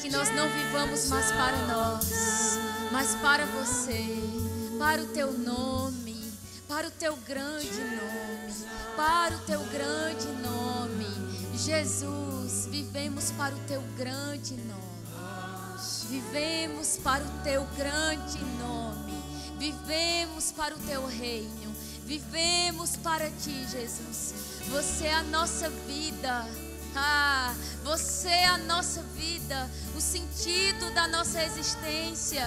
que nós não vivamos mais para nós, mas para você, para o teu nome, para o teu grande nome, para o teu grande nome. Jesus, vivemos para o teu grande nome. Vivemos para o teu grande nome. Vivemos para o teu reino. Vivemos para ti, Jesus. Você é a nossa vida. Ah, você é a nossa vida, o sentido da nossa existência.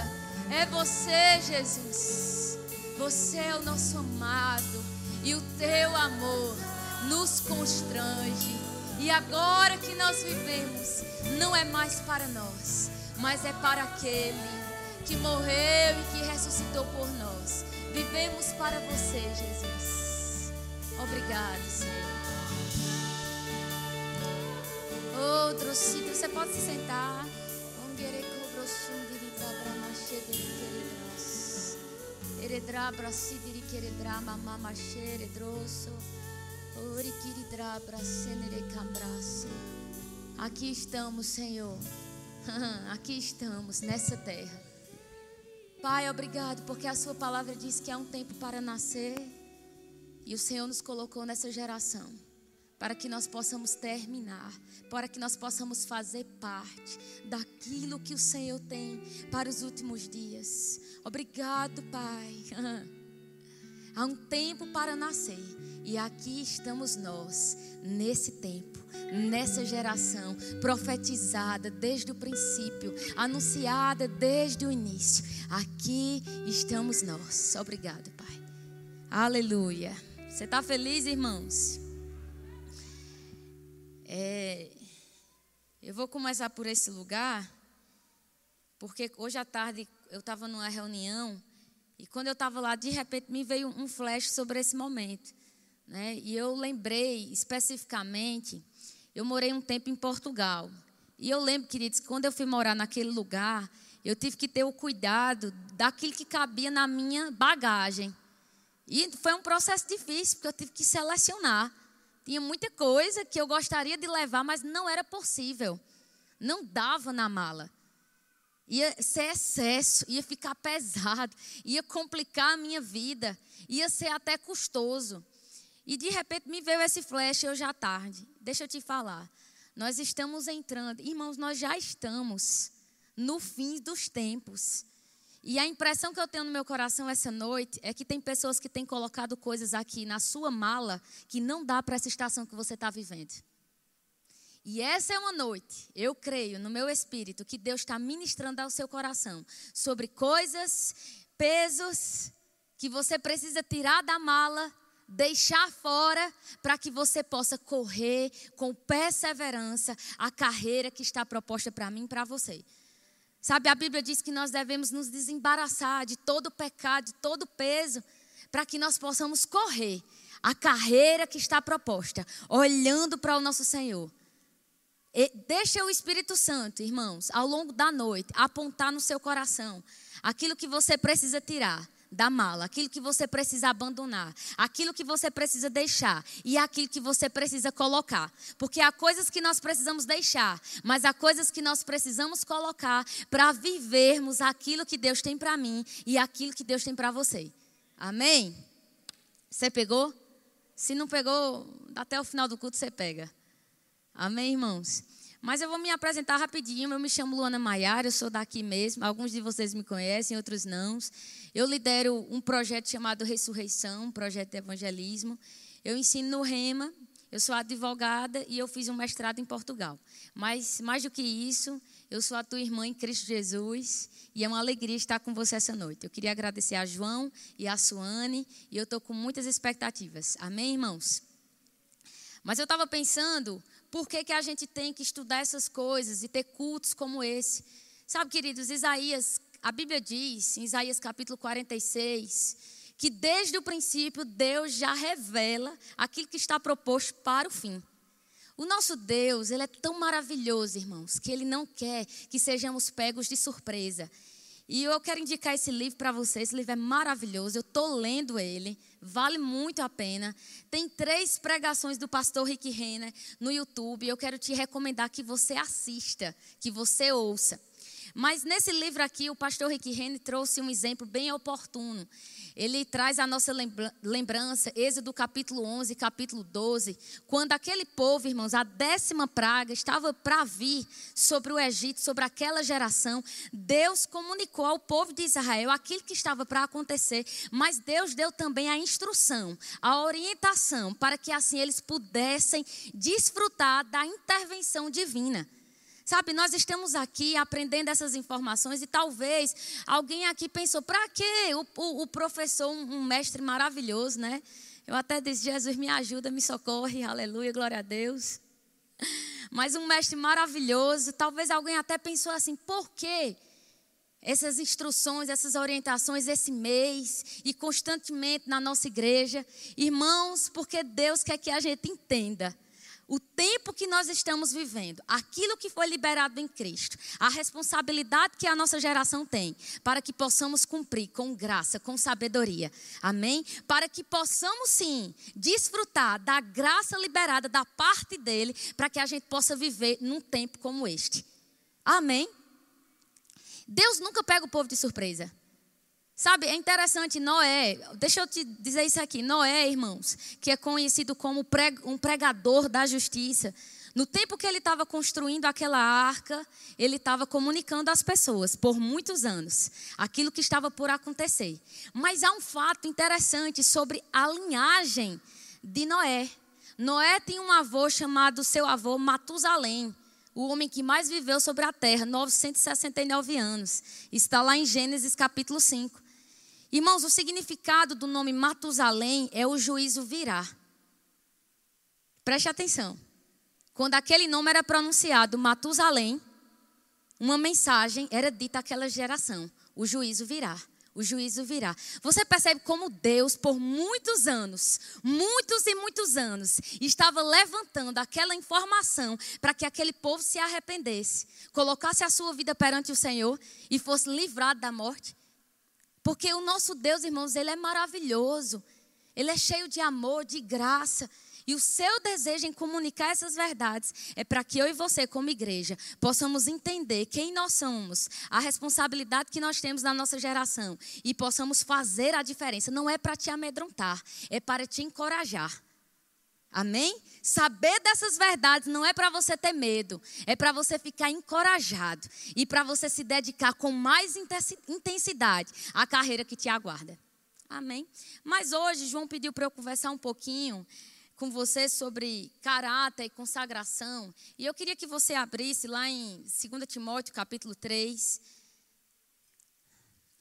É você, Jesus. Você é o nosso amado e o teu amor nos constrange. E agora que nós vivemos, não é mais para nós, mas é para aquele que morreu e que ressuscitou por nós. Vivemos para você, Jesus. Obrigado, Senhor. Outro sítio, você pode se sentar. Aqui estamos, Senhor. Aqui estamos nessa terra. Pai, obrigado porque a Sua palavra diz que há um tempo para nascer e o Senhor nos colocou nessa geração para que nós possamos terminar, para que nós possamos fazer parte daquilo que o Senhor tem para os últimos dias. Obrigado, Pai. Há um tempo para nascer e aqui estamos nós, nesse tempo, nessa geração, profetizada desde o princípio, anunciada desde o início. Aqui estamos nós. Obrigado, Pai. Aleluia. Você está feliz, irmãos? É, eu vou começar por esse lugar, porque hoje à tarde eu estava numa reunião e quando eu estava lá, de repente me veio um flash sobre esse momento. Né? E eu lembrei especificamente, eu morei um tempo em Portugal. E eu lembro, queridos, que quando eu fui morar naquele lugar, eu tive que ter o cuidado daquilo que cabia na minha bagagem. E foi um processo difícil, porque eu tive que selecionar. Tinha muita coisa que eu gostaria de levar, mas não era possível. Não dava na mala. Ia ser excesso, ia ficar pesado, ia complicar a minha vida, ia ser até custoso. E de repente me veio esse flash hoje à tarde. Deixa eu te falar. Nós estamos entrando, irmãos, nós já estamos no fim dos tempos. E a impressão que eu tenho no meu coração essa noite é que tem pessoas que têm colocado coisas aqui na sua mala que não dá para essa estação que você está vivendo. E essa é uma noite, eu creio no meu espírito, que Deus está ministrando ao seu coração sobre coisas, pesos que você precisa tirar da mala, deixar fora, para que você possa correr com perseverança a carreira que está proposta para mim e para você. Sabe, a Bíblia diz que nós devemos nos desembaraçar de todo pecado, de todo peso, para que nós possamos correr a carreira que está proposta, olhando para o nosso Senhor. E deixa o Espírito Santo, irmãos, ao longo da noite, apontar no seu coração aquilo que você precisa tirar da mala, aquilo que você precisa abandonar, aquilo que você precisa deixar e aquilo que você precisa colocar. Porque há coisas que nós precisamos deixar, mas há coisas que nós precisamos colocar para vivermos aquilo que Deus tem para mim e aquilo que Deus tem para você. Amém? Você pegou? Se não pegou, até o final do culto você pega. Amém, irmãos? Mas eu vou me apresentar rapidinho. Eu me chamo Luana Maiara, eu sou daqui mesmo. Alguns de vocês me conhecem, outros não. Eu lidero um projeto chamado Ressurreição, um projeto de evangelismo. Eu ensino no Rema, eu sou advogada e eu fiz um mestrado em Portugal. Mas, mais do que isso, eu sou a tua irmã em Cristo Jesus e é uma alegria estar com você essa noite. Eu queria agradecer a João e a Suane e eu estou com muitas expectativas. Amém, irmãos? Mas eu estava pensando por que, que a gente tem que estudar essas coisas e ter cultos como esse? Sabe, queridos, Isaías, a Bíblia diz, em Isaías capítulo 46, que desde o princípio Deus já revela aquilo que está proposto para o fim. O nosso Deus, ele é tão maravilhoso, irmãos, que ele não quer que sejamos pegos de surpresa. E eu quero indicar esse livro para vocês. Esse livro é maravilhoso. Eu estou lendo ele. Vale muito a pena. Tem três pregações do pastor Rick Renner no YouTube. Eu quero te recomendar que você assista, que você ouça. Mas nesse livro aqui, o pastor Rick Renner trouxe um exemplo bem oportuno. Ele traz a nossa lembrança, Êxodo capítulo 11, capítulo 12, quando aquele povo, irmãos, a décima praga estava para vir sobre o Egito, sobre aquela geração. Deus comunicou ao povo de Israel aquilo que estava para acontecer, mas Deus deu também a instrução, a orientação, para que assim eles pudessem desfrutar da intervenção divina. Sabe, nós estamos aqui aprendendo essas informações e talvez alguém aqui pensou: para quê? O, o, o, professor, um, um mestre maravilhoso, né? Eu até disse: Jesus, me ajuda, me socorre, aleluia, glória a Deus. Mas um mestre maravilhoso. Talvez alguém até pensou assim: por quê? Essas instruções, essas orientações esse mês e constantemente na nossa igreja. Irmãos, porque Deus quer que a gente entenda o tempo que nós estamos vivendo, aquilo que foi liberado em Cristo, a responsabilidade que a nossa geração tem, para que possamos cumprir com graça, com sabedoria. Amém? Para que possamos sim desfrutar da graça liberada da parte dele, para que a gente possa viver num tempo como este. Amém? Deus nunca pega o povo de surpresa. Sabe, é interessante, Noé, deixa eu te dizer isso aqui, Noé, irmãos, que é conhecido como um pregador da justiça. No tempo que ele estava construindo aquela arca, ele estava comunicando às pessoas por muitos anos aquilo que estava por acontecer. Mas há um fato interessante sobre a linhagem de Noé. Noé tem um avô chamado seu avô Matusalém, o homem que mais viveu sobre a terra, 969 anos. Está lá em Gênesis capítulo 5. Irmãos, o significado do nome Matusalém é o juízo virá. Preste atenção. Quando aquele nome era pronunciado, Matusalém, uma mensagem era dita àquela geração: o juízo virá. O juízo virá. Você percebe como Deus, por muitos anos, muitos e muitos anos, estava levantando aquela informação para que aquele povo se arrependesse, colocasse a sua vida perante o Senhor e fosse livrado da morte. Porque o nosso Deus, irmãos, ele é maravilhoso. Ele é cheio de amor, de graça. E o seu desejo em comunicar essas verdades é para que eu e você, como igreja, possamos entender quem nós somos, a responsabilidade que nós temos na nossa geração e possamos fazer a diferença. Não é para te amedrontar, é para te encorajar. Amém? Saber dessas verdades não é para você ter medo, é para você ficar encorajado e para você se dedicar com mais intensidade à carreira que te aguarda. Amém? Mas hoje, João pediu para eu conversar um pouquinho com você sobre caráter e consagração. E eu queria que você abrisse lá em 2 Timóteo, capítulo 3.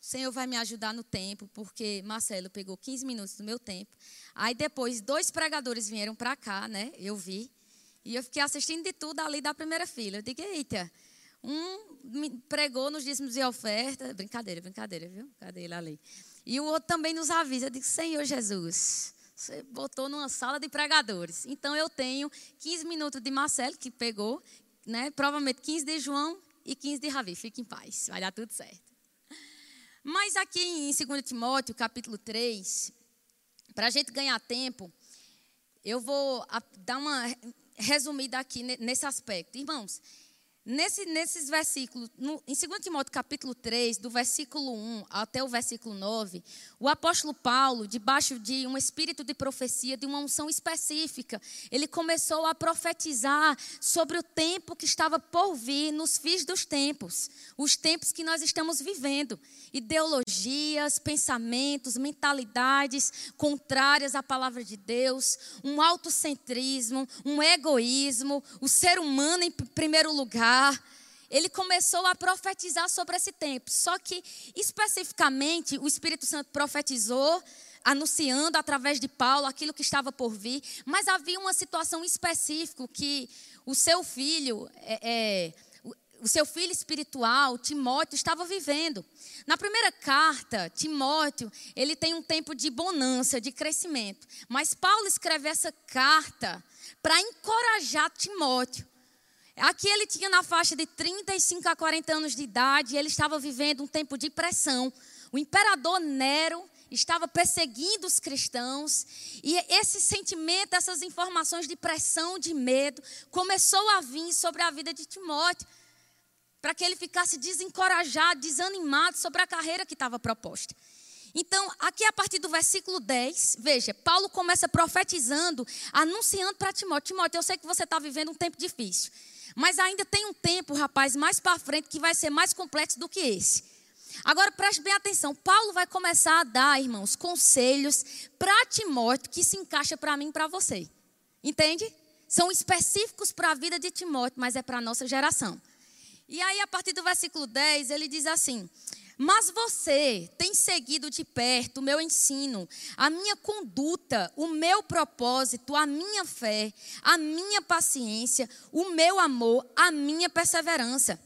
O Senhor vai me ajudar no tempo, porque Marcelo pegou 15 minutos do meu tempo. Aí depois, dois pregadores vieram para cá, né? Eu vi. E eu fiquei assistindo de tudo ali da primeira fila. Eu digo, eita, um pregou nos dízimos e oferta. Brincadeira, brincadeira, viu? Cadê ele ali? E o outro também nos avisa. Eu digo, Senhor Jesus, você botou numa sala de pregadores. Então eu tenho 15 minutos de Marcelo, que pegou, né? Provavelmente 15 de João e 15 de Ravi. Fique em paz, vai dar tudo certo. Mas aqui em 2 Timóteo, capítulo 3, para a gente ganhar tempo, eu vou dar uma resumida aqui nesse aspecto. Irmãos, Nesse, nesses versículos, no, em 2 Timóteo capítulo 3, do versículo 1 até o versículo 9, o apóstolo Paulo, debaixo de um espírito de profecia, de uma unção específica, ele começou a profetizar sobre o tempo que estava por vir nos fins dos tempos, os tempos que nós estamos vivendo. Ideologias, pensamentos, mentalidades contrárias à palavra de Deus, um autocentrismo, um egoísmo, o ser humano em primeiro lugar ele começou a profetizar sobre esse tempo. Só que, especificamente, o Espírito Santo profetizou, anunciando através de Paulo aquilo que estava por vir, mas havia uma situação específica que o seu filho, é, é, o seu filho espiritual, Timóteo, estava vivendo. Na primeira carta, Timóteo, ele tem um tempo de bonança, de crescimento. Mas Paulo escreve essa carta para encorajar Timóteo Aqui ele tinha na faixa de 35 a 40 anos de idade, e ele estava vivendo um tempo de pressão. O imperador Nero estava perseguindo os cristãos, e esse sentimento, essas informações de pressão, de medo, começou a vir sobre a vida de Timóteo, para que ele ficasse desencorajado, desanimado sobre a carreira que estava proposta. Então, aqui a partir do versículo 10, veja, Paulo começa profetizando, anunciando para Timóteo: Timóteo, eu sei que você está vivendo um tempo difícil, mas ainda tem um tempo, rapaz, mais para frente que vai ser mais complexo do que esse. Agora preste bem atenção, Paulo vai começar a dar, irmãos, conselhos para Timóteo que se encaixa para mim e para você. Entende? São específicos para a vida de Timóteo, mas é para a nossa geração. E aí, a partir do versículo 10, ele diz assim: Mas você tem seguido de perto o meu ensino, a minha conduta, o meu propósito, a minha fé, a minha paciência, o meu amor, a minha perseverança.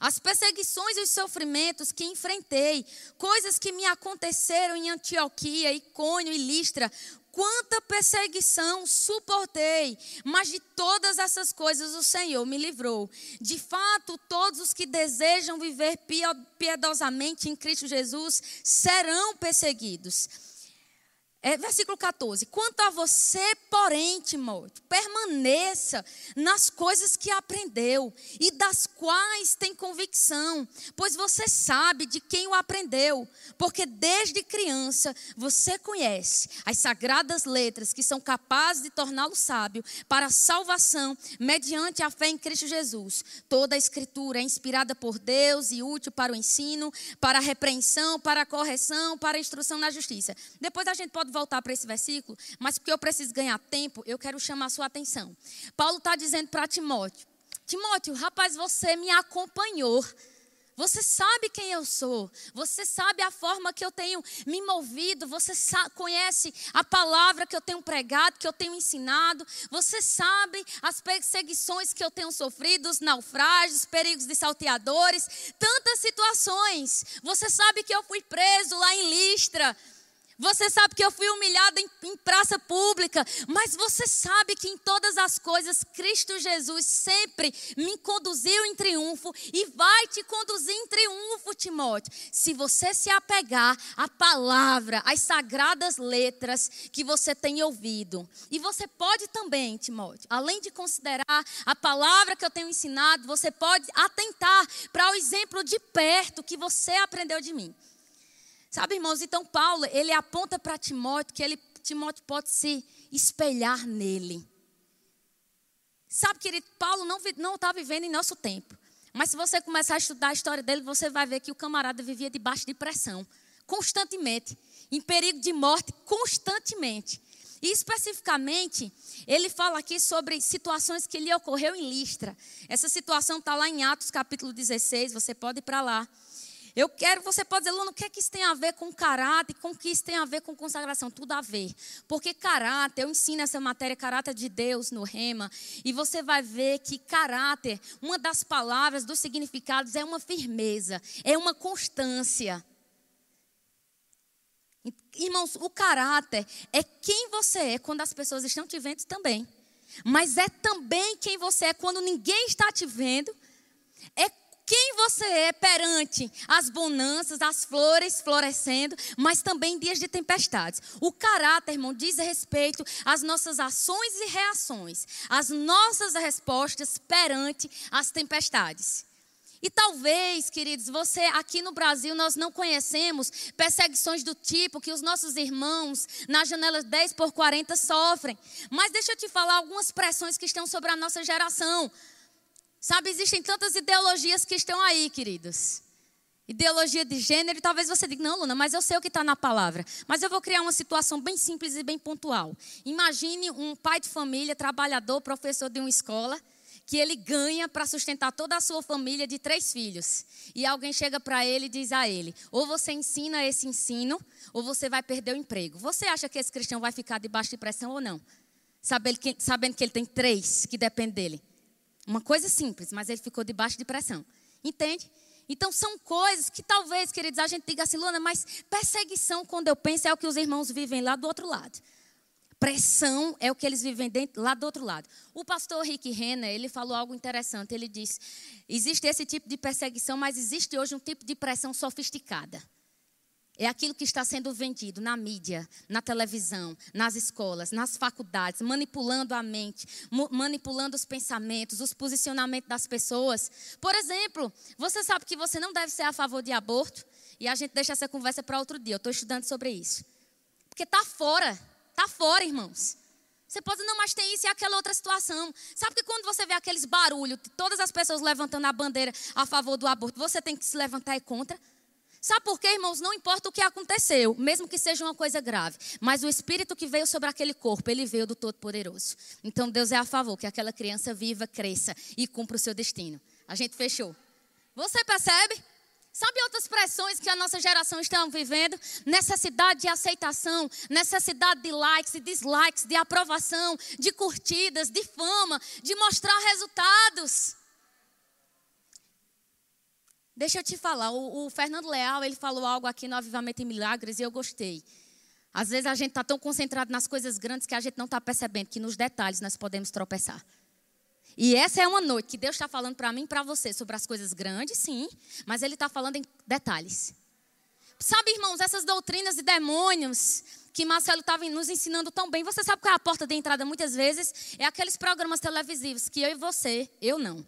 As perseguições e os sofrimentos que enfrentei, coisas que me aconteceram em Antioquia, Icônio e Listra, quanta perseguição suportei, mas de todas essas coisas o Senhor me livrou. De fato, todos os que desejam viver piedosamente em Cristo Jesus serão perseguidos. É, versículo 14. Quanto a você, porém, Timóteo, permaneça nas coisas que aprendeu e das quais tem convicção, pois você sabe de quem o aprendeu, porque desde criança você conhece as sagradas letras que são capazes de torná-lo sábio para a salvação mediante a fé em Cristo Jesus. Toda a escritura é inspirada por Deus e útil para o ensino, para a repreensão, para a correção, para a instrução na justiça. Depois a gente pode voltar para esse versículo, mas porque eu preciso ganhar tempo, eu quero chamar a sua atenção. Paulo está dizendo para Timóteo: Timóteo, rapaz, você me acompanhou. Você sabe quem eu sou, você sabe a forma que eu tenho me movido, você conhece a palavra que eu tenho pregado, que eu tenho ensinado, você sabe as perseguições que eu tenho sofrido, os naufrágios, perigos de salteadores, tantas situações. Você sabe que eu fui preso lá em Listra, você sabe que eu fui humilhada em, em, praça pública, mas você sabe que em todas as coisas Cristo Jesus sempre me conduziu em triunfo e vai te conduzir em triunfo, Timóteo. Se você se apegar à palavra, às sagradas letras que você tem ouvido. E você pode também, Timóteo, além de considerar a palavra que eu tenho ensinado, você pode atentar para o exemplo de perto que você aprendeu de mim. Sabe, irmãos, então Paulo, ele aponta para Timóteo que ele, Timóteo pode se espelhar nele. Sabe, querido, Paulo não está vivendo em nosso tempo. Mas se você começar a estudar a história dele, você vai ver que o camarada vivia debaixo de pressão, constantemente, em perigo de morte, constantemente. E especificamente, ele fala aqui sobre situações que lhe ocorreu em Listra. Essa situação está lá em Atos capítulo 16, você pode ir para lá. Eu quero, você pode dizer, Luna, o que é que isso tem a ver com caráter, com o que isso tem a ver com consagração? Tudo a ver. Porque caráter, eu ensino essa matéria, caráter de Deus no rema, e você vai ver que caráter, uma das palavras, dos significados, é uma firmeza, é uma constância. Irmãos, o caráter é quem você é quando as pessoas estão te vendo também. Mas é também quem você é quando ninguém está te vendo. É quem você é perante as bonanças, as flores florescendo, mas também dias de tempestades. O caráter, irmão, diz respeito às nossas ações e reações, às nossas respostas perante as tempestades. E talvez, queridos, você aqui no Brasil nós não conhecemos perseguições do tipo que os nossos irmãos nas janelas 10 por 40 sofrem. Mas deixa eu te falar algumas pressões que estão sobre a nossa geração. Sabe, existem tantas ideologias que estão aí, queridos. Ideologia de gênero, e talvez você diga, não, Luna, mas eu sei o que está na palavra. Mas eu vou criar uma situação bem simples e bem pontual. Imagine um pai de família, trabalhador, professor de uma escola, que ele ganha para sustentar toda a sua família de três filhos. E alguém chega para ele e diz a ele: ou você ensina esse ensino, ou você vai perder o emprego. Você acha que esse cristão vai ficar debaixo de pressão ou não? Sabendo que, sabendo que ele tem três que dependem dele. Uma coisa simples, mas ele ficou debaixo de pressão. Entende? Então são coisas que talvez, queridos, a gente diga assim, Luna, mas perseguição, quando eu penso, é o que os irmãos vivem lá do outro lado. pressão é o que eles vivem dentro, lá do outro lado. O pastor Rick Renner, ele falou algo interessante. Ele disse: existe esse tipo de perseguição, mas existe hoje um tipo de pressão sofisticada. É aquilo que está sendo vendido na mídia, na televisão, nas escolas, nas faculdades, manipulando a mente, manipulando os pensamentos, os posicionamentos das pessoas. Por exemplo, você sabe que você não deve ser a favor de aborto, e a gente deixa essa conversa para outro dia. Eu estou estudando sobre isso. Porque está fora, está fora, irmãos. Você pode, não, mas tem isso e aquela outra situação. Sabe que quando você vê aqueles barulhos, todas as pessoas levantando a bandeira a favor do aborto, você tem que se levantar e contra? Sabe por quê, irmãos? Não importa o que aconteceu, mesmo que seja uma coisa grave, mas o espírito que veio sobre aquele corpo, ele veio do Todo-Poderoso. Então Deus é a favor que aquela criança viva, cresça e cumpra o seu destino. A gente fechou. Você percebe? Sabe outras pressões que a nossa geração está vivendo? Necessidade de aceitação, necessidade de likes e dislikes, de aprovação, de curtidas, de fama, de mostrar resultados. Deixa eu te falar, o, o, Fernando Leal, ele falou algo aqui no Avivamento em Milagres e eu gostei. Às vezes a gente está tão concentrado nas coisas grandes que a gente não está percebendo que nos detalhes nós podemos tropeçar. E essa é uma noite que Deus está falando para mim e para você sobre as coisas grandes, sim, mas Ele está falando em detalhes. Sabe, irmãos, essas doutrinas de demônios que Marcelo estava nos ensinando tão bem. Você sabe qual é a porta de entrada muitas vezes? É aqueles programas televisivos que eu e você, eu não.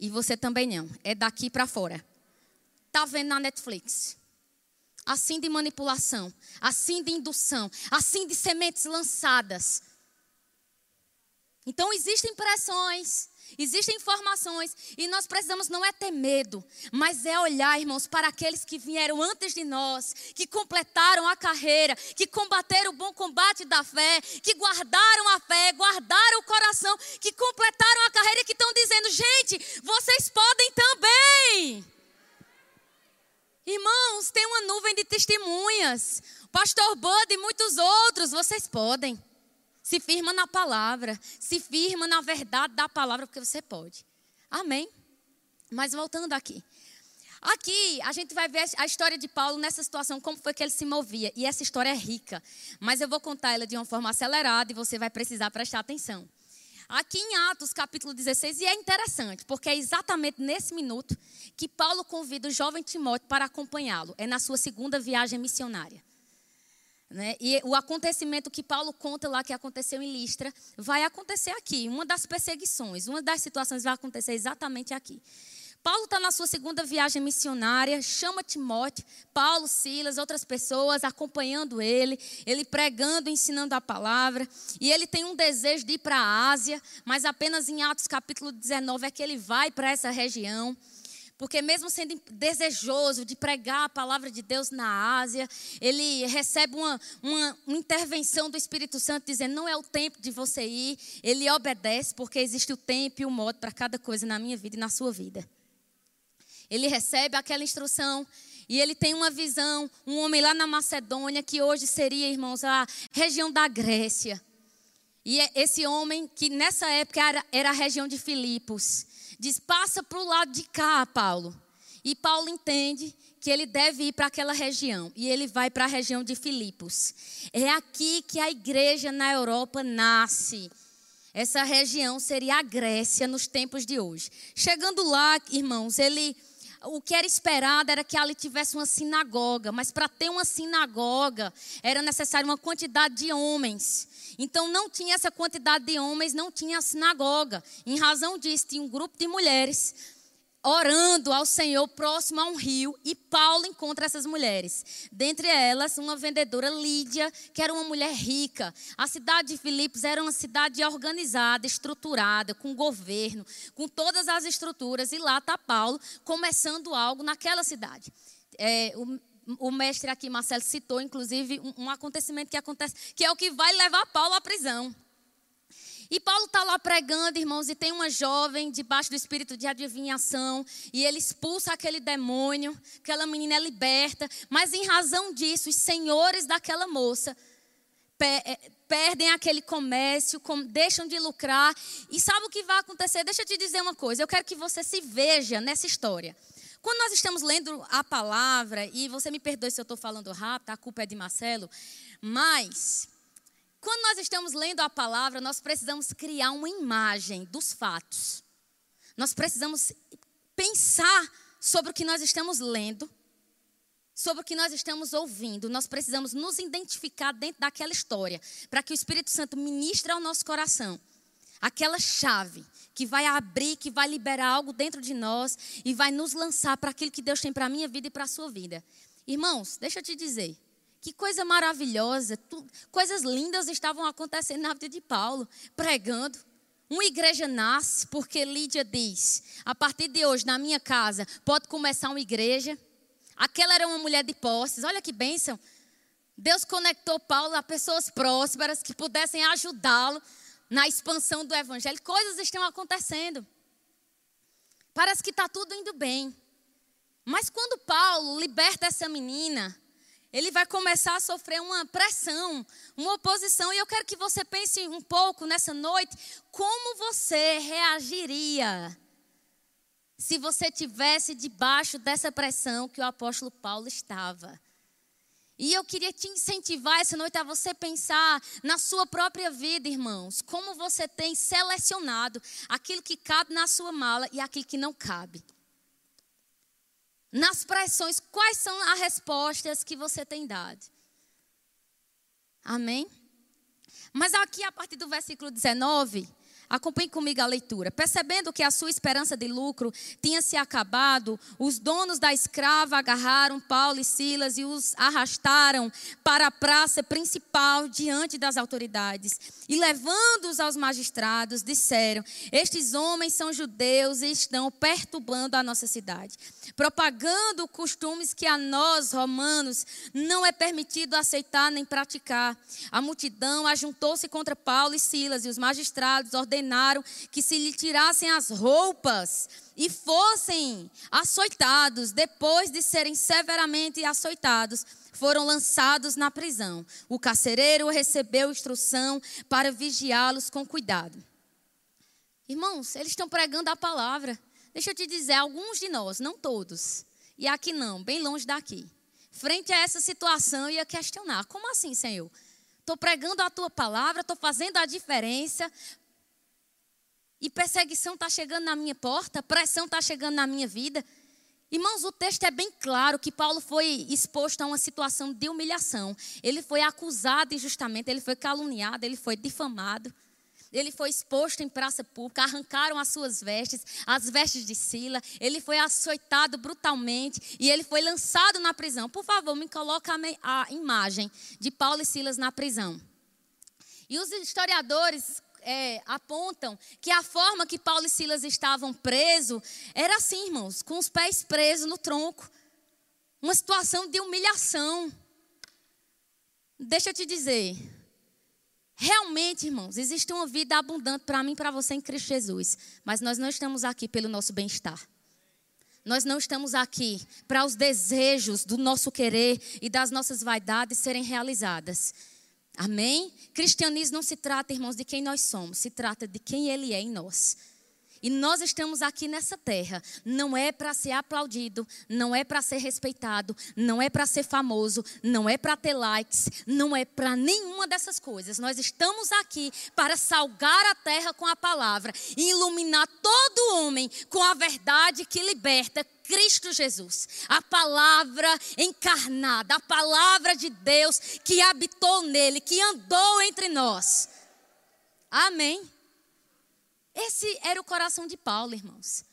E você também não. É daqui para fora está vendo na Netflix. Assim de manipulação, assim de indução, assim de sementes lançadas. Então existem pressões, existem informações, e nós precisamos não é ter medo, mas é olhar, irmãos, para aqueles que vieram antes de nós, que completaram a carreira, que combateram o bom combate da fé, que guardaram a fé, guardaram o coração, que completaram a carreira, que estão dizendo, gente, vocês podem também. Irmãos, tem uma nuvem de testemunhas. Pastor Bud e muitos outros, vocês podem. Se firma na palavra, se firma na verdade da palavra, porque você pode. Amém? Mas voltando aqui. Aqui a gente vai ver a história de Paulo nessa situação, como foi que ele se movia. E essa história é rica. Mas eu vou contar ela de uma forma acelerada e você vai precisar prestar atenção aqui em Atos capítulo 16, e é interessante, porque é exatamente nesse minuto que Paulo convida o jovem Timóteo para acompanhá-lo. É na sua segunda viagem missionária. Né? E o acontecimento que Paulo conta lá que aconteceu em Listra vai acontecer aqui. Uma das perseguições, uma das situações vai acontecer exatamente aqui. Paulo está na sua segunda viagem missionária, chama Timóteo, Paulo, Silas, outras pessoas acompanhando ele, ele pregando, ensinando a palavra. E ele tem um desejo de ir para a Ásia, mas apenas em Atos capítulo 19 é que ele vai para essa região. Porque, mesmo sendo desejoso de pregar a palavra de Deus na Ásia, ele recebe uma, uma, intervenção do Espírito Santo dizendo: não é o tempo de você ir. Ele obedece, porque existe o tempo e o modo para cada coisa na minha vida e na sua vida. Ele recebe aquela instrução e ele tem uma visão, um homem lá na Macedônia, que hoje seria, irmãos, a região da Grécia. E é esse homem, que nessa época era, era a região de Filipos, diz: passa para o lado de cá, Paulo. E Paulo entende que ele deve ir para aquela região. E ele vai para a região de Filipos. É aqui que a igreja na Europa nasce. Essa região seria a Grécia nos tempos de hoje. Chegando lá, irmãos, ele o que era esperado era que ali tivesse uma sinagoga, mas para ter uma sinagoga era necessário uma quantidade de homens. Então não tinha essa quantidade de homens, não tinha a sinagoga. Em razão disso, tinha um grupo de mulheres orando ao Senhor próximo a um rio, e Paulo encontra essas mulheres. Dentre elas, uma vendedora Lídia, que era uma mulher rica. A cidade de Filipos era uma cidade organizada, estruturada, com governo, com todas as estruturas, e lá está Paulo começando algo naquela cidade. É, o, o mestre aqui, Marcelo, citou, inclusive, um, um acontecimento que acontece, que é o que vai levar Paulo à prisão. E Paulo está lá pregando, irmãos, e tem uma jovem debaixo do espírito de adivinhação, e ele expulsa aquele demônio, aquela menina é liberta, mas em razão disso, os senhores daquela moça eh, perdem aquele comércio, deixam de lucrar, e sabe o que vai acontecer? Deixa eu te dizer uma coisa, eu quero que você se veja nessa história. Quando nós estamos lendo a palavra, e você me perdoe se eu estou falando rápido, a culpa é de Marcelo, mas quando nós estamos lendo a palavra, nós precisamos criar uma imagem dos fatos. Nós precisamos pensar sobre o que nós estamos lendo, sobre o que nós estamos ouvindo. Nós precisamos nos identificar dentro daquela história, para que o Espírito Santo ministre ao nosso coração aquela chave que vai abrir, que vai liberar algo dentro de nós e vai nos lançar para aquilo que Deus tem para a minha vida e para a sua vida. Irmãos, deixa eu te dizer, que coisa maravilhosa, tu, coisas lindas estavam acontecendo na vida de Paulo, pregando. Uma igreja nasce porque Lídia diz: a partir de hoje, na minha casa, pode começar uma igreja. Aquela era uma mulher de posses, olha que bênção. Deus conectou Paulo a pessoas prósperas que pudessem ajudá-lo na expansão do evangelho. Coisas estão acontecendo. Parece que está tudo indo bem. Mas quando Paulo liberta essa menina, ele vai começar a sofrer uma pressão, uma oposição. E eu quero que você pense um pouco nessa noite como você reagiria se você tivesse debaixo dessa pressão que o apóstolo Paulo estava. E eu queria te incentivar essa noite a você pensar na sua própria vida, irmãos. Como você tem selecionado aquilo que cabe na sua mala e aquilo que não cabe nas pressões, quais são as respostas que você tem dado? Amém? Mas aqui, a partir do versículo 19, Acompanhe comigo a leitura. Percebendo que a sua esperança de lucro tinha se acabado, os donos da escrava agarraram Paulo e Silas e os arrastaram para a praça principal diante das autoridades. E levando-os aos magistrados, disseram: Estes homens são judeus e estão perturbando a nossa cidade, propagando costumes que a nós, romanos, não é permitido aceitar nem praticar. A multidão ajuntou-se contra Paulo e Silas e os magistrados ordenaram ordenaram que se lhe tirassem as roupas e fossem açoitados. Depois de serem severamente açoitados, foram lançados na prisão. O carcereiro recebeu instrução para vigiá-los com cuidado. Irmãos, eles estão pregando a palavra. Deixa eu te dizer, alguns de nós, não todos, e aqui não, bem longe daqui, frente a essa situação, ia questionar: como assim, Senhor? Estou pregando a tua palavra, estou fazendo a diferença, e perseguição está chegando na minha porta, pressão está chegando na minha vida. Irmãos, o texto é bem claro que Paulo foi exposto a uma situação de humilhação. Ele foi acusado injustamente, ele foi caluniado, ele foi difamado. Ele foi exposto em praça pública, arrancaram as suas vestes, as vestes de Sila. Ele foi açoitado brutalmente e ele foi lançado na prisão. Por favor, me coloca a imagem de Paulo e Silas na prisão. E os historiadores é, apontam que a forma que Paulo e Silas estavam presos era assim, irmãos, com os pés presos no tronco. Uma situação de humilhação. Deixa eu te dizer. Realmente, irmãos, existe uma vida abundante para mim e para você em Cristo Jesus. Mas nós não estamos aqui pelo nosso bem-estar. Nós não estamos aqui para os desejos do nosso querer e das nossas vaidades serem realizadas. Amém? Cristianismo não se trata, irmãos, de quem nós somos, se trata de quem Ele é em nós. E nós estamos aqui nessa terra, não é para ser aplaudido, não é para ser respeitado, não é para ser famoso, não é para ter likes, não é para nenhuma dessas coisas. Nós estamos aqui para salgar a terra com a palavra e iluminar todo homem com a verdade que liberta, Cristo Jesus, a palavra encarnada, a palavra de Deus que habitou nele, que andou entre nós. Amém. Esse era o coração de Paulo, irmãos.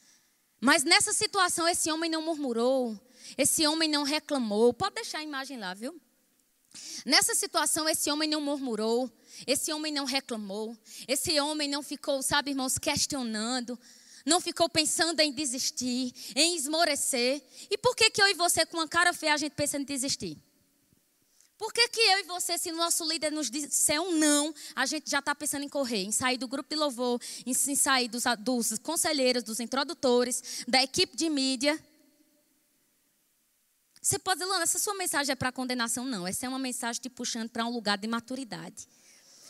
Mas nessa situação, esse homem não murmurou, esse homem não reclamou. Pode deixar a imagem lá, viu? Nessa situação, esse homem não murmurou, esse homem não reclamou, esse homem não ficou, sabe, irmãos, questionando, não ficou pensando em desistir, em esmorecer. E por que, que eu e você, com uma cara feia, a gente pensa em desistir? Por que, que eu e você, se nosso líder nos disser um não, a gente já está pensando em correr, em sair do grupo de louvor, em, sair dos, dos conselheiros, dos introdutores, da equipe de mídia? Você pode dizer, essa sua mensagem é para condenação? Não, essa é uma mensagem te puxando para um lugar de maturidade.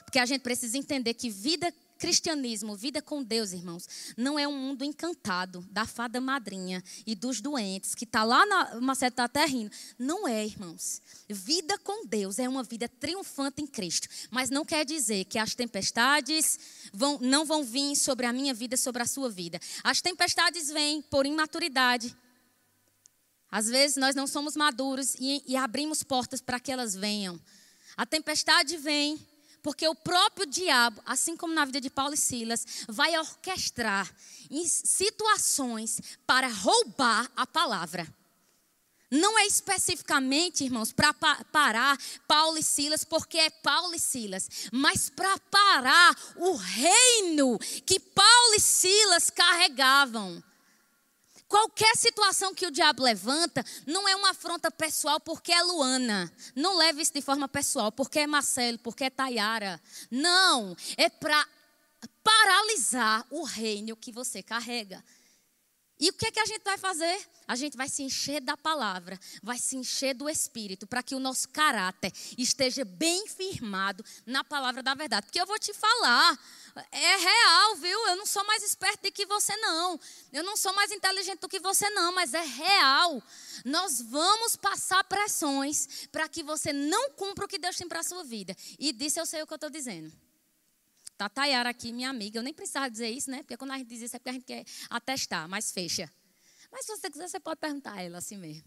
Porque a gente precisa entender que vida cristianismo, vida com Deus, irmãos, não é um mundo encantado da fada madrinha e dos doentes que está lá na maceta da terra rindo. Não é, irmãos. Vida com Deus é uma vida triunfante em Cristo, mas não quer dizer que as tempestades vão, não vão vir sobre a minha vida, sobre a sua vida. As tempestades vêm por imaturidade. Às vezes nós não somos maduros e, e abrimos portas para que elas venham. A tempestade vem porque o próprio diabo, assim como na vida de Paulo e Silas, vai orquestrar situações para roubar a palavra. Não é especificamente, irmãos, para parar Paulo e Silas, porque é Paulo e Silas, mas para parar o reino que Paulo e Silas carregavam. Qualquer situação que o diabo levanta não é uma afronta pessoal porque é Luana. Não leve isso de forma pessoal porque é Marcelo, porque é Tayara. Não, é para paralisar o reino que você carrega. E o que é que a gente vai fazer? A gente vai se encher da palavra, vai se encher do Espírito, para que o nosso caráter esteja bem firmado na palavra da verdade. Porque eu vou te falar, é real, viu? Eu não sou mais esperto do que você, não. Eu não sou mais inteligente do que você, não, mas é real. Nós vamos passar pressões para que você não cumpra o que Deus tem para a sua vida. E disso eu sei o que eu estou dizendo. Tá Tayara aqui, minha amiga. Eu nem precisava dizer isso, né? Porque quando a gente diz isso é porque a gente quer atestar, mas fecha. Mas se você quiser, você pode perguntar a ela assim mesmo.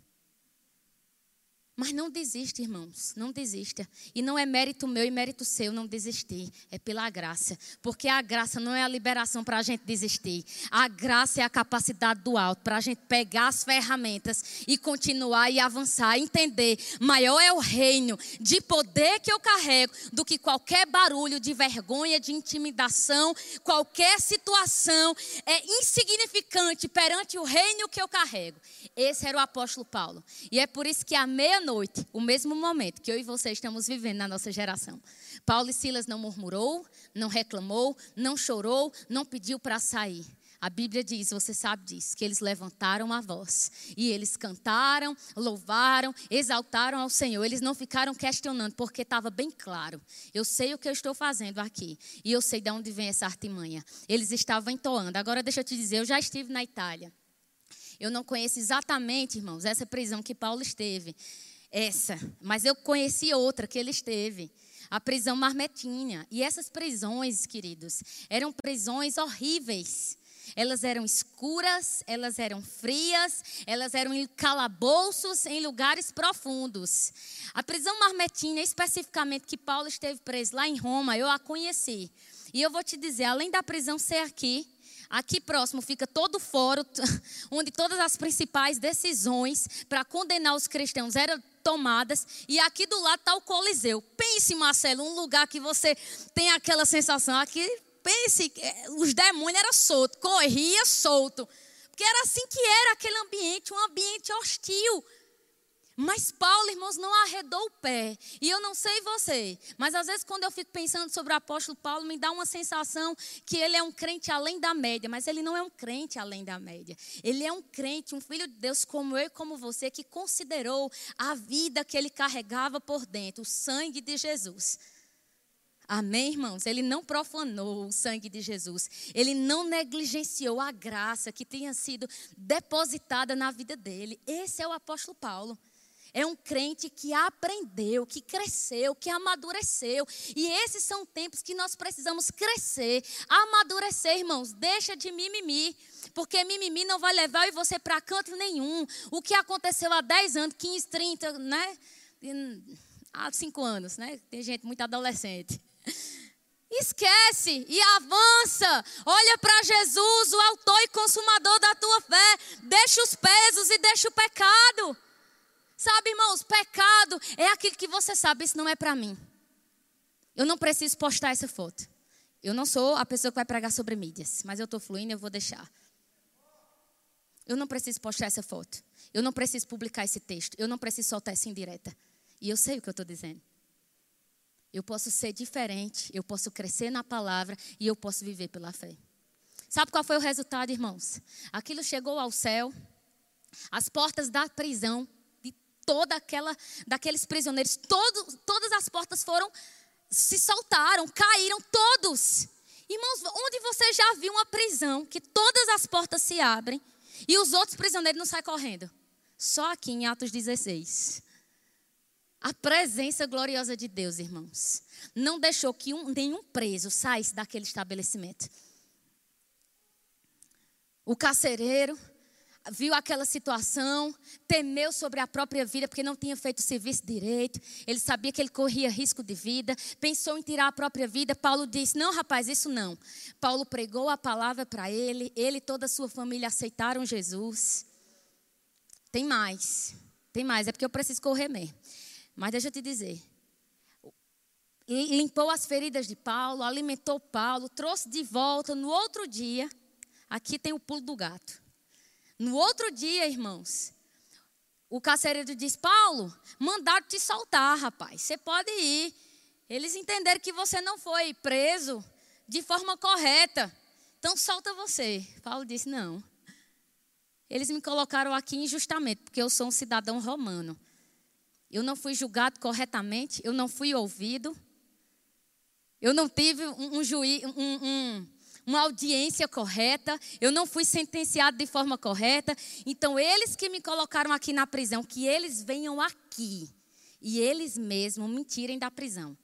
Mas não desista, irmãos, não desista. E não é mérito meu e mérito seu não desistir, é pela graça. Porque a graça não é a liberação para a gente desistir. A graça é a capacidade do alto para a gente pegar as ferramentas e continuar e avançar, entender. Maior é o reino de poder que eu carrego do que qualquer barulho de vergonha, de intimidação, qualquer situação é insignificante perante o reino que eu carrego. Esse era o apóstolo Paulo. E é por isso que a meia noite, o mesmo momento que eu e você estamos vivendo na nossa geração. Paulo e Silas não murmurou, não reclamou, não chorou, não pediu para sair. A Bíblia diz, você sabe disso, que eles levantaram a voz e eles cantaram, louvaram, exaltaram ao Senhor. Eles não ficaram questionando, porque estava bem claro. Eu sei o que eu estou fazendo aqui e eu sei de onde vem essa artimanha. Eles estavam entoando. Agora deixa eu te dizer, eu já estive na Itália. Eu não conheço exatamente, irmãos, essa prisão que Paulo esteve essa, mas eu conheci outra que ele esteve, a prisão marmetinha. E essas prisões, queridos, eram prisões horríveis. Elas eram escuras, elas eram frias, elas eram em calabouços em lugares profundos. A prisão marmetinha, especificamente que Paulo esteve preso lá em Roma, eu a conheci. E eu vou te dizer, além da prisão ser aqui, aqui próximo fica todo o fórum, onde todas as principais decisões para condenar os cristãos eram tomadas, e aqui do lado está o Coliseu. Pense, Marcelo, um lugar que você tem aquela sensação aqui, pense, é, os demônios eram soltos, corria solto. Porque era assim que era aquele ambiente, um ambiente hostil. Mas Paulo, irmãos, não arredou o pé. E eu não sei você, mas às vezes quando eu fico pensando sobre o apóstolo Paulo, me dá uma sensação que ele é um crente além da média. Mas ele não é um crente além da média. Ele é um crente, um filho de Deus como eu e como você, que considerou a vida que ele carregava por dentro, o sangue de Jesus. Amém, irmãos? Ele não profanou o sangue de Jesus. Ele não negligenciou a graça que tinha sido depositada na vida dele. Esse é o apóstolo Paulo. É um crente que aprendeu, que cresceu, que amadureceu. E esses são tempos que nós precisamos crescer, amadurecer, irmãos. Deixa de mimimi, porque mimimi não vai levar você para canto nenhum. O que aconteceu há 10 anos, 15, 30, né? Há 5 anos, né? Tem gente muito adolescente. Esquece e avança. Olha para Jesus, o autor e consumador da tua fé. Deixa os pesos e deixa o pecado. Sabe, irmãos, pecado é aquilo que você sabe, isso não é para mim. Eu não preciso postar essa foto. Eu não sou a pessoa que vai pregar sobre mídias, mas eu estou fluindo, eu vou deixar. Eu não preciso postar essa foto. Eu não preciso publicar esse texto. Eu não preciso soltar essa indireta. E eu sei o que eu estou dizendo. Eu posso ser diferente, eu posso crescer na palavra e eu posso viver pela fé. Sabe qual foi o resultado, irmãos? Aquilo chegou ao céu, as portas da prisão toda aquela daqueles prisioneiros, todo, todas as portas foram se soltaram, caíram todos. Irmãos, onde você já viu uma prisão que todas as portas se abrem e os outros prisioneiros não saem correndo? Só aqui em Atos 16. A presença gloriosa de Deus, irmãos, não deixou que um, nenhum preso saísse daquele estabelecimento. O carcereiro viu aquela situação, temeu sobre a própria vida porque não tinha feito o serviço direito, ele sabia que ele corria risco de vida, pensou em tirar a própria vida. Paulo disse: Não, rapaz, isso não. Paulo pregou a palavra para ele, ele e toda a sua família aceitaram Jesus. Tem mais, tem mais, é porque eu preciso correr mesmo. Mas deixa eu te dizer. Limpou as feridas de Paulo, alimentou Paulo, trouxe de volta no outro dia. Aqui tem o pulo do gato. No outro dia, irmãos, o carcereiro diz: Paulo, mandaram te soltar, rapaz. Você pode ir. Eles entenderam que você não foi preso de forma correta. Então solta você. Paulo disse: Não. Eles me colocaram aqui injustamente, porque eu sou um cidadão romano. Eu não fui julgado corretamente, eu não fui ouvido. Eu não tive um, um juiz, um, um, uma audiência correta, eu não fui sentenciado de forma correta. Então, eles que me colocaram aqui na prisão, que eles venham aqui e eles mesmos me tirem da prisão.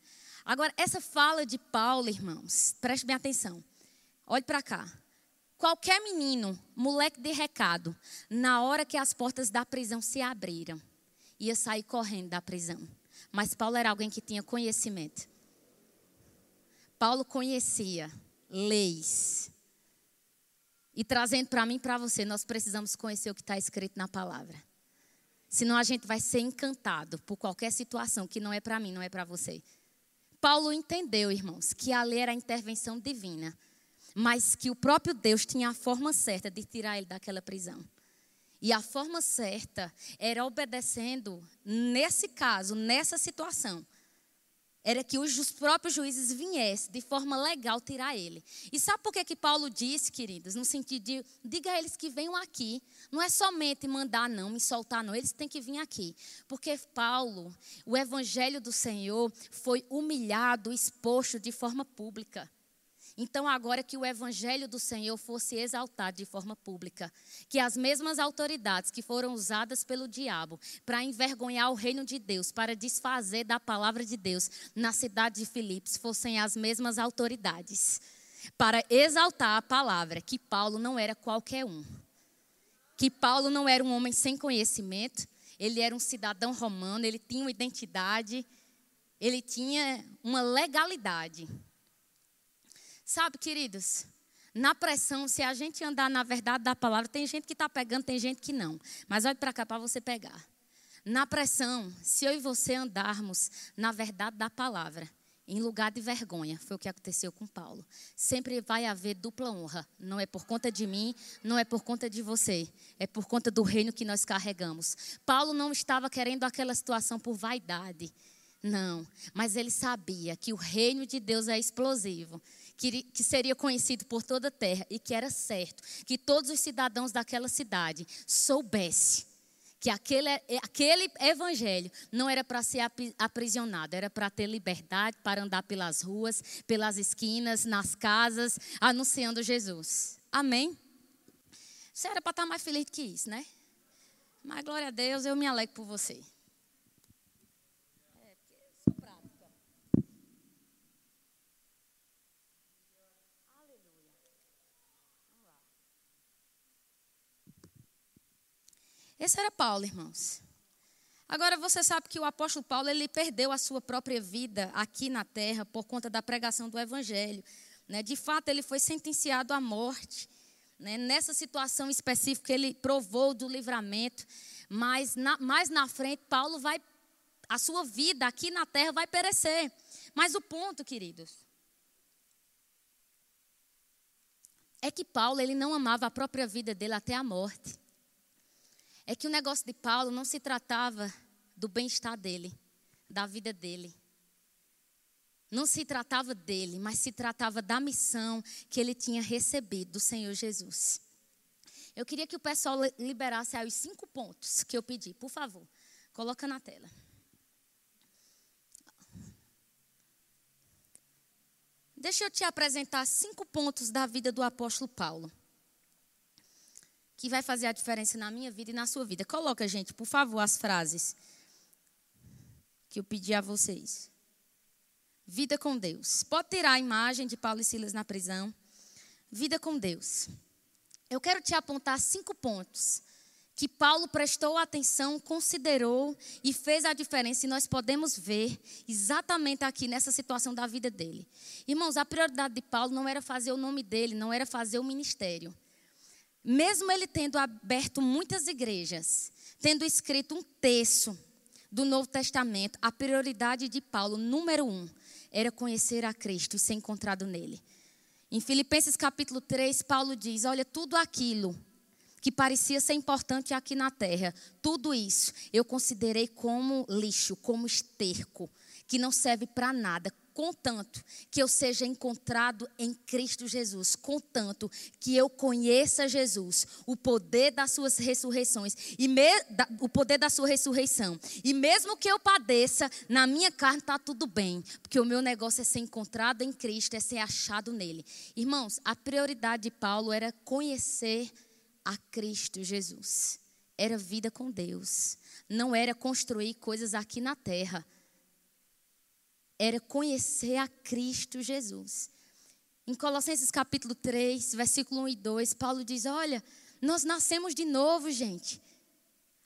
Agora, essa fala de Paulo, irmãos, preste bem atenção. Olhe para cá. Qualquer menino, moleque de recado, na hora que as portas da prisão se abriram, ia sair correndo da prisão. Mas Paulo era alguém que tinha conhecimento. Paulo conhecia leis. E trazendo para mim e para você, nós precisamos conhecer o que está escrito na palavra. Senão a gente vai ser encantado por qualquer situação que não é para mim, não é para você. Paulo entendeu, irmãos, que a lei era a intervenção divina, mas que o próprio Deus tinha a forma certa de tirar ele daquela prisão. E a forma certa era obedecendo, nesse caso, nessa situação, era que os próprios juízes viessem de forma legal tirar ele. E sabe por que, que Paulo disse, queridos? No sentido de, diga a eles que venham aqui. Não é somente mandar, não, me soltar, não. Eles têm que vir aqui. Porque Paulo, o evangelho do Senhor, foi humilhado, exposto de forma pública. Então, agora que o evangelho do Senhor fosse exaltado de forma pública, que as mesmas autoridades que foram usadas pelo diabo para envergonhar o reino de Deus, para desfazer da palavra de Deus na cidade de Filipos, fossem as mesmas autoridades para exaltar a palavra, que Paulo não era qualquer um. Que Paulo não era um homem sem conhecimento, ele era um cidadão romano, ele tinha uma identidade, ele tinha uma legalidade. Sabe, queridos, na pressão, se a gente andar na verdade da palavra, tem gente que está pegando, tem gente que não. Mas olhe para cá para você pegar. Na pressão, se eu e você andarmos na verdade da palavra, em lugar de vergonha, foi o que aconteceu com Paulo. Sempre vai haver dupla honra. Não é por conta de mim, não é por conta de você. É por conta do reino que nós carregamos. Paulo não estava querendo aquela situação por vaidade. Não, mas ele sabia que o reino de Deus é explosivo que, seria conhecido por toda a terra e que era certo que todos os cidadãos daquela cidade soubessem que aquele, aquele evangelho não era para ser aprisionado, era para ter liberdade, para andar pelas ruas, pelas esquinas, nas casas, anunciando Jesus. Amém? Você era para estar mais feliz que isso, né? Mas glória a Deus, eu me alegro por você. Esse era Paulo, irmãos. Agora você sabe que o apóstolo Paulo ele perdeu a sua própria vida aqui na terra por conta da pregação do evangelho. Né? De fato, ele foi sentenciado à morte. Né? Nessa situação específica, ele provou do livramento. Mas na, mais na frente, Paulo vai. A sua vida aqui na terra vai perecer. Mas o ponto, queridos, é que Paulo ele não amava a própria vida dele até a morte é que o negócio de Paulo não se tratava do bem-estar dele, da vida dele. Não se tratava dele, mas se tratava da missão que ele tinha recebido do Senhor Jesus. Eu queria que o pessoal liberasse aí os cinco pontos que eu pedi, por favor. Coloca na tela. Deixa eu te apresentar cinco pontos da vida do apóstolo Paulo. Que vai fazer a diferença na minha vida e na sua vida. Coloca, gente, por favor, as frases que eu pedi a vocês. Vida com Deus. Pode tirar a imagem de Paulo e Silas na prisão. Vida com Deus. Eu quero te apontar cinco pontos que Paulo prestou atenção, considerou e fez a diferença, e nós podemos ver exatamente aqui nessa situação da vida dele. Irmãos, a prioridade de Paulo não era fazer o nome dele, não era fazer o ministério. Mesmo ele tendo aberto muitas igrejas, tendo escrito um terço do Novo Testamento, a prioridade de Paulo, número um, era conhecer a Cristo e ser encontrado nele. Em Filipenses capítulo 3, Paulo diz: Olha, tudo aquilo que parecia ser importante aqui na terra, tudo isso eu considerei como lixo, como esterco, que não serve para nada, contanto que eu seja encontrado em Cristo Jesus, contanto que eu conheça Jesus, o poder das suas ressurreições e me, da, o poder da sua ressurreição. E mesmo que eu padeça, na minha carne está tudo bem, porque o meu negócio é ser encontrado em Cristo, é ser achado nele. Irmãos, a prioridade de Paulo era conhecer a Cristo Jesus. Era vida com Deus. Não era construir coisas aqui na terra. Era conhecer a Cristo Jesus. Em Colossenses capítulo 3, versículo 1 e 2, Paulo diz: Olha, nós nascemos de novo, gente.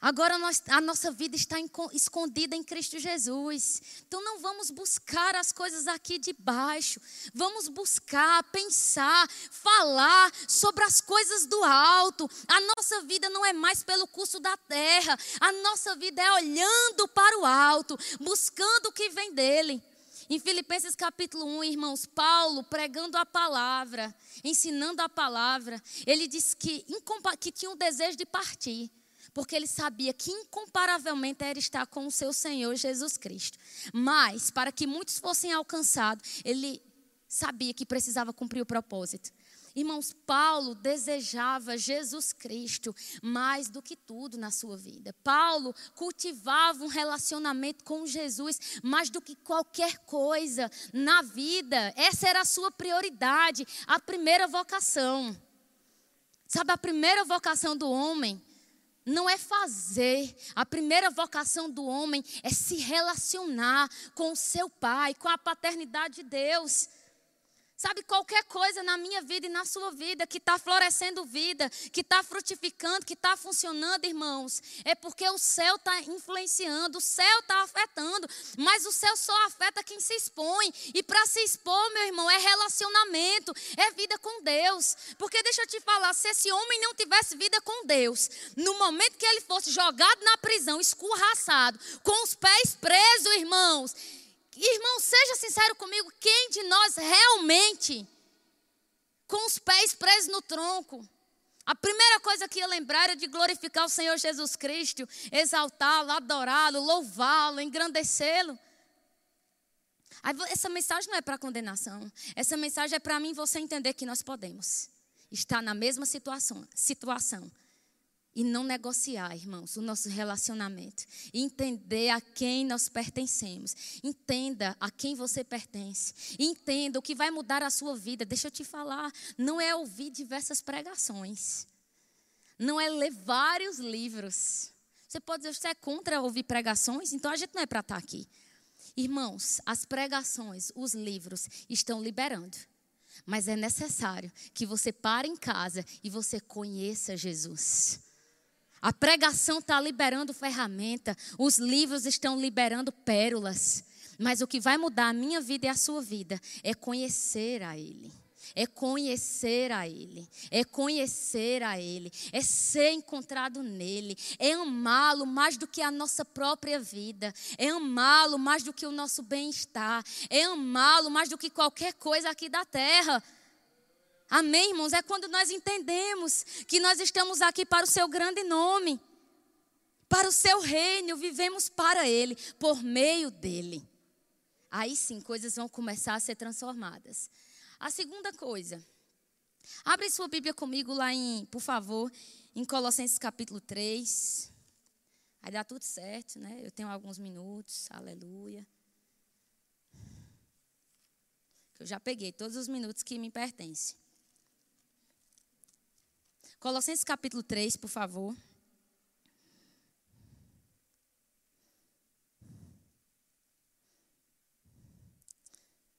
Agora nós, a nossa vida está escondida em Cristo Jesus. Então não vamos buscar as coisas aqui de baixo. Vamos buscar, pensar, falar sobre as coisas do alto. A nossa vida não é mais pelo curso da terra. A nossa vida é olhando para o alto, buscando o que vem dele. Em Filipenses capítulo 1, irmãos, Paulo pregando a palavra, ensinando a palavra, ele disse que, que tinha um desejo de partir porque ele sabia que incomparavelmente era estar com o seu Senhor Jesus Cristo. Mas, para que muitos fossem alcançados, ele sabia que precisava cumprir o propósito. Irmãos, Paulo desejava Jesus Cristo mais do que tudo na sua vida. Paulo cultivava um relacionamento com Jesus mais do que qualquer coisa na vida. Essa era a sua prioridade, a primeira vocação. Sabe, a primeira vocação do homem não é fazer. A primeira vocação do homem é se relacionar com o seu pai, com a paternidade de Deus. Sabe, qualquer coisa na minha vida e na sua vida que está florescendo vida, que está frutificando, que está funcionando, irmãos, é porque o céu está influenciando, o céu está afetando, mas o céu só afeta quem se expõe. E para se expor, meu irmão, é relacionamento, é vida com Deus. Porque deixa eu te falar, se esse homem não tivesse vida com Deus, no momento que ele fosse jogado na prisão, escorraçado, com os pés presos, irmãos, Irmão, seja sincero comigo, quem de nós realmente, com os pés presos no tronco, a primeira coisa que ia lembrar era de glorificar o Senhor Jesus Cristo, exaltá-lo, adorá-lo, louvá-lo, engrandecê-lo. Essa mensagem não é para condenação. Essa mensagem é para mim você entender que nós podemos estar na mesma situação, situação e não negociar, irmãos, o nosso relacionamento. Entender a quem nós pertencemos. Entenda a quem você pertence. Entenda o que vai mudar a sua vida. Deixa eu te falar. Não é ouvir diversas pregações. Não é ler vários livros. Você pode dizer, você é contra ouvir pregações? Então a gente não é para estar aqui. Irmãos, as pregações, os livros estão liberando. Mas é necessário que você pare em casa e você conheça Jesus. A pregação está liberando ferramenta, os livros estão liberando pérolas. Mas o que vai mudar a minha vida e a sua vida é conhecer a Ele. É conhecer a Ele, é conhecer a Ele, é ser encontrado nele, é amá-lo mais do que a nossa própria vida, é amá-lo mais do que o nosso bem-estar, é amá-lo mais do que qualquer coisa aqui da terra. Amém, irmãos? É quando nós entendemos que nós estamos aqui para o seu grande nome, para o seu reino, vivemos para ele, por meio dele. Aí sim, coisas vão começar a ser transformadas. A segunda coisa, abre sua Bíblia comigo lá em, por favor, em Colossenses capítulo 3. Vai dar tudo certo, né? Eu tenho alguns minutos, aleluia. Eu já peguei todos os minutos que me pertencem. Colossenses capítulo 3, por favor.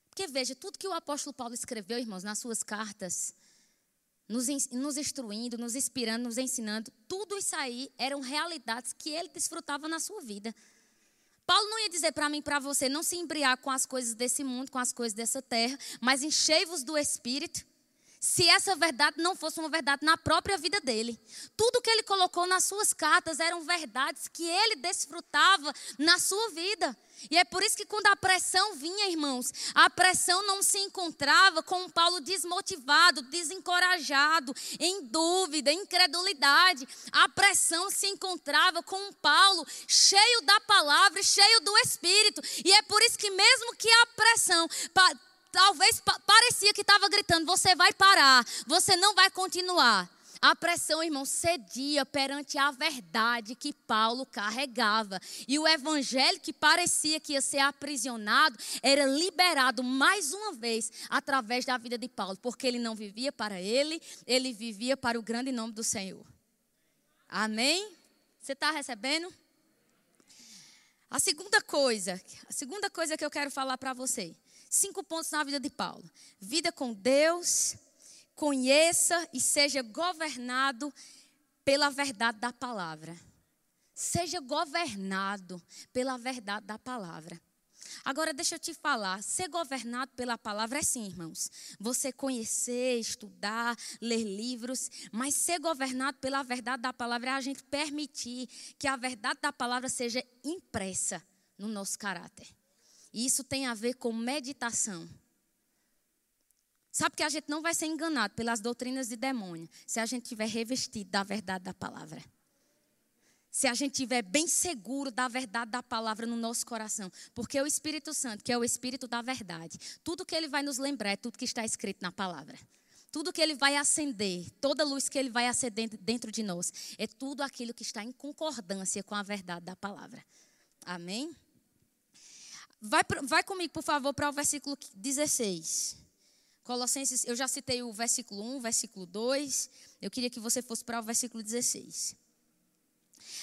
Porque veja, tudo que o apóstolo Paulo escreveu, irmãos, nas suas cartas, nos, nos instruindo, nos inspirando, nos ensinando, tudo isso aí eram realidades que ele desfrutava na sua vida. Paulo não ia dizer para mim para você, não se embriar com as coisas desse mundo, com as coisas dessa terra, mas enchei-vos do Espírito se essa verdade não fosse uma verdade na própria vida dele. Tudo que ele colocou nas suas cartas eram verdades que ele desfrutava na sua vida. E é por isso que quando a pressão vinha, irmãos, a pressão não se encontrava com Paulo desmotivado, desencorajado, em dúvida, incredulidade. A pressão se encontrava com Paulo cheio da palavra, cheio do Espírito. E é por isso que mesmo que a pressão talvez parecia que estava gritando: você vai parar, você não vai continuar. A pressão, irmão, cedia perante a verdade que Paulo carregava. E o evangelho que parecia que ia ser aprisionado era liberado mais uma vez através da vida de Paulo, porque ele não vivia para ele, ele vivia para o grande nome do Senhor. Amém? Você está recebendo? A segunda coisa, a segunda coisa que eu quero falar para você Cinco pontos na vida de Paulo: vida com Deus, conheça e seja governado pela verdade da palavra. Seja governado pela verdade da palavra. Agora, deixa eu te falar: ser governado pela palavra é sim, irmãos. Você conhecer, estudar, ler livros, mas ser governado pela verdade da palavra é a gente permitir que a verdade da palavra seja impressa no nosso caráter. E isso tem a ver com meditação. Sabe que a gente não vai ser enganado pelas doutrinas de demônio se a gente tiver revestido da verdade da palavra. Se a gente tiver bem seguro da verdade da palavra no nosso coração, porque o Espírito Santo, que é o Espírito da verdade, tudo que ele vai nos lembrar é tudo que está escrito na palavra. Tudo que ele vai acender, toda luz que ele vai acender dentro de nós, é tudo aquilo que está em concordância com a verdade da palavra. Amém? Vai, vai comigo, por favor, para o versículo 16. Colossenses, eu já citei o versículo 1, versículo 2. Eu queria que você fosse para o versículo 16.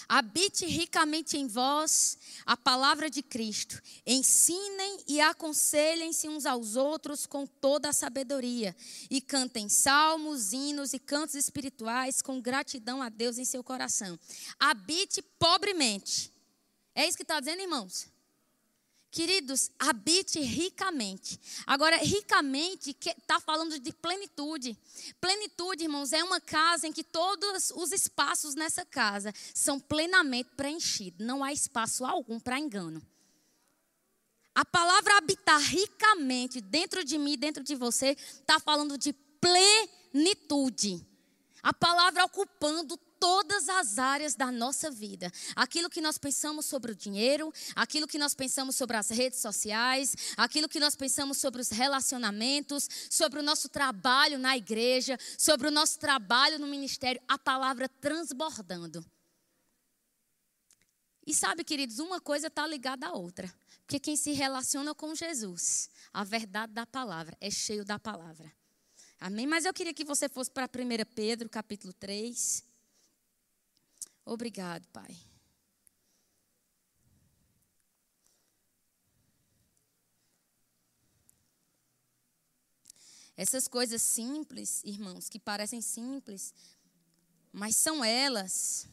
Habite ricamente em vós a palavra de Cristo. Ensinem e aconselhem-se uns aos outros com toda a sabedoria. E cantem salmos, hinos e cantos espirituais com gratidão a Deus em seu coração. Habite pobremente. É isso que está dizendo, irmãos? Queridos, habite ricamente. Agora, ricamente está falando de plenitude. Plenitude, irmãos, é uma casa em que todos os espaços nessa casa são plenamente preenchidos. Não há espaço algum para engano. A palavra habitar ricamente dentro de mim, dentro de você, está falando de plenitude. A palavra ocupando todas as áreas da nossa vida. Aquilo que nós pensamos sobre o dinheiro, aquilo que nós pensamos sobre as redes sociais, aquilo que nós pensamos sobre os relacionamentos, sobre o nosso trabalho na igreja, sobre o nosso trabalho no ministério, a palavra transbordando. E sabe, queridos, uma coisa está ligada à outra. Porque quem se relaciona com Jesus, a verdade da palavra, é cheio da palavra. Amém? Mas eu queria que você fosse para 1 Pedro, capítulo 3. Obrigado, Pai. Essas coisas simples, irmãos, que parecem simples, mas são elas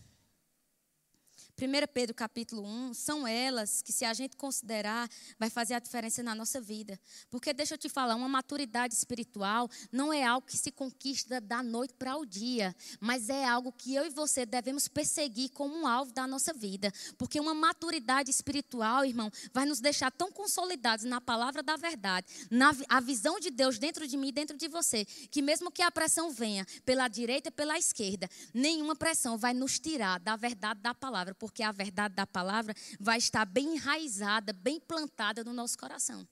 1 Pedro capítulo 1, são elas que, se a gente considerar, vai fazer a diferença na nossa vida. Porque, deixa eu te falar, uma maturidade espiritual não é algo que se conquista da noite para o dia, mas é algo que eu e você devemos perseguir como um alvo da nossa vida. Porque uma maturidade espiritual, irmão, vai nos deixar tão consolidados na palavra da verdade, na a visão de Deus dentro de mim dentro de você, que mesmo que a pressão venha pela direita e pela esquerda, nenhuma pressão vai nos tirar da verdade da palavra a verdade da palavra vai estar bem enraizada, bem plantada no nosso coração.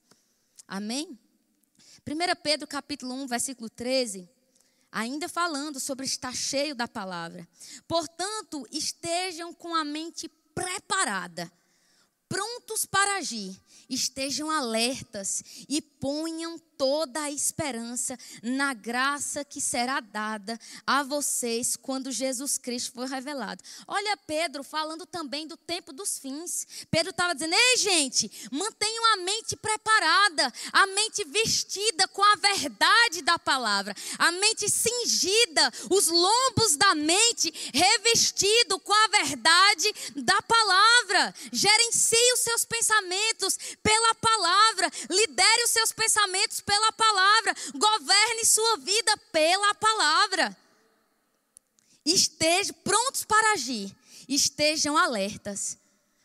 Amém? 1 Pedro capítulo 1, versículo 13, ainda falando sobre estar cheio da palavra. Portanto, estejam com a mente preparada, prontos para agir, estejam alertas e ponham toda a esperança na graça que será dada a vocês quando Jesus Cristo for revelado. Olha Pedro falando também do tempo dos fins. Pedro estava dizendo: "Ei, gente, mantenham a mente preparada, a mente vestida com a verdade da palavra, a mente cingida, os lombos da mente revestido com a verdade da palavra. Gerencie os seus pensamentos pela palavra, lidere os seus pensamentos pela palavra. Governe sua vida pela palavra. Estejam prontos para agir. Estejam alertas.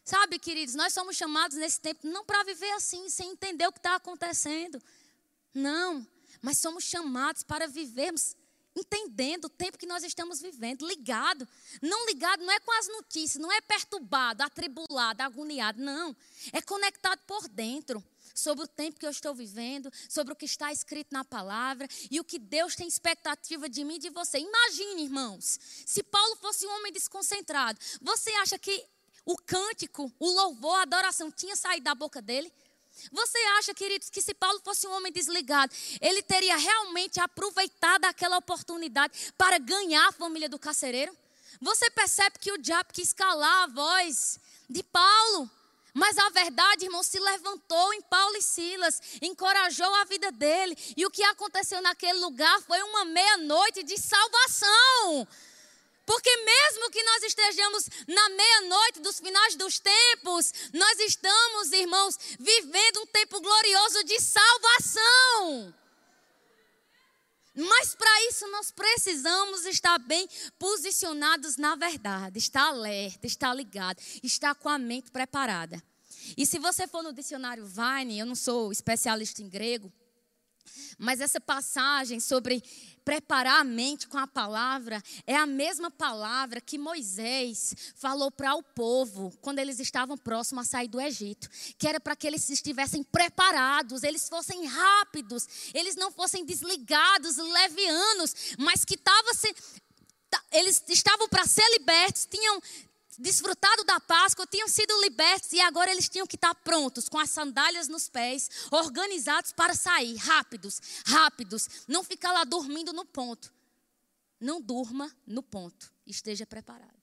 Sabe, queridos, nós somos chamados nesse tempo não para viver assim, sem entender o que está acontecendo. Não, mas somos chamados para vivermos entendendo o tempo que nós estamos vivendo, ligado. Não ligado não é com as notícias, não é perturbado, atribulado, agoniado, não. É conectado por dentro sobre o tempo que eu estou vivendo, sobre o que está escrito na palavra e o que Deus tem expectativa de mim e de você. Imagine, irmãos, se Paulo fosse um homem desconcentrado, você acha que o cântico, o louvor, a adoração tinha saído da boca dele? Você acha, queridos, que se Paulo fosse um homem desligado, ele teria realmente aproveitado aquela oportunidade para ganhar a família do carcereiro? Você percebe que o diabo quis calar a voz de Paulo. Mas a verdade, irmão, se levantou em Paulo e Silas, encorajou a vida dele. E o que aconteceu naquele lugar foi uma meia-noite de salvação. Porque mesmo que nós estejamos na meia-noite dos finais dos tempos, nós estamos, irmãos, vivendo um tempo glorioso de salvação. Mas para isso nós precisamos estar bem posicionados na verdade, estar alerta, estar ligado, estar com a mente preparada. E se você for no dicionário Vine, eu não sou especialista em grego, mas essa passagem sobre preparar a mente com a palavra é a mesma palavra que Moisés falou para o povo quando eles estavam próximos a sair do Egito, que era para que eles estivessem preparados, eles fossem rápidos, eles não fossem desligados, levianos, mas que tava se, eles estavam para ser libertos, tinham desfrutado da Páscoa, tinham sido libertos e agora eles tinham que estar prontos, com as sandálias nos pés, organizados para sair, rápidos, rápidos. Não ficar lá dormindo no ponto. Não durma no ponto, esteja preparado.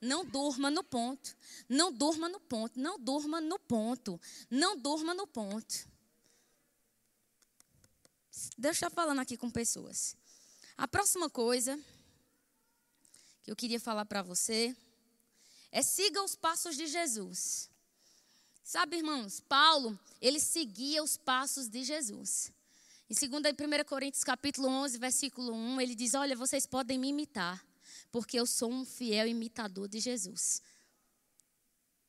Não durma no ponto, não durma no ponto, não durma no ponto, não durma no ponto. Deus está falando aqui com pessoas. A próxima coisa que eu queria falar para você é siga os passos de Jesus. Sabe, irmãos, Paulo, ele seguia os passos de Jesus. Em 2 e 1 Coríntios capítulo 11, versículo 1, ele diz: "Olha, vocês podem me imitar, porque eu sou um fiel imitador de Jesus."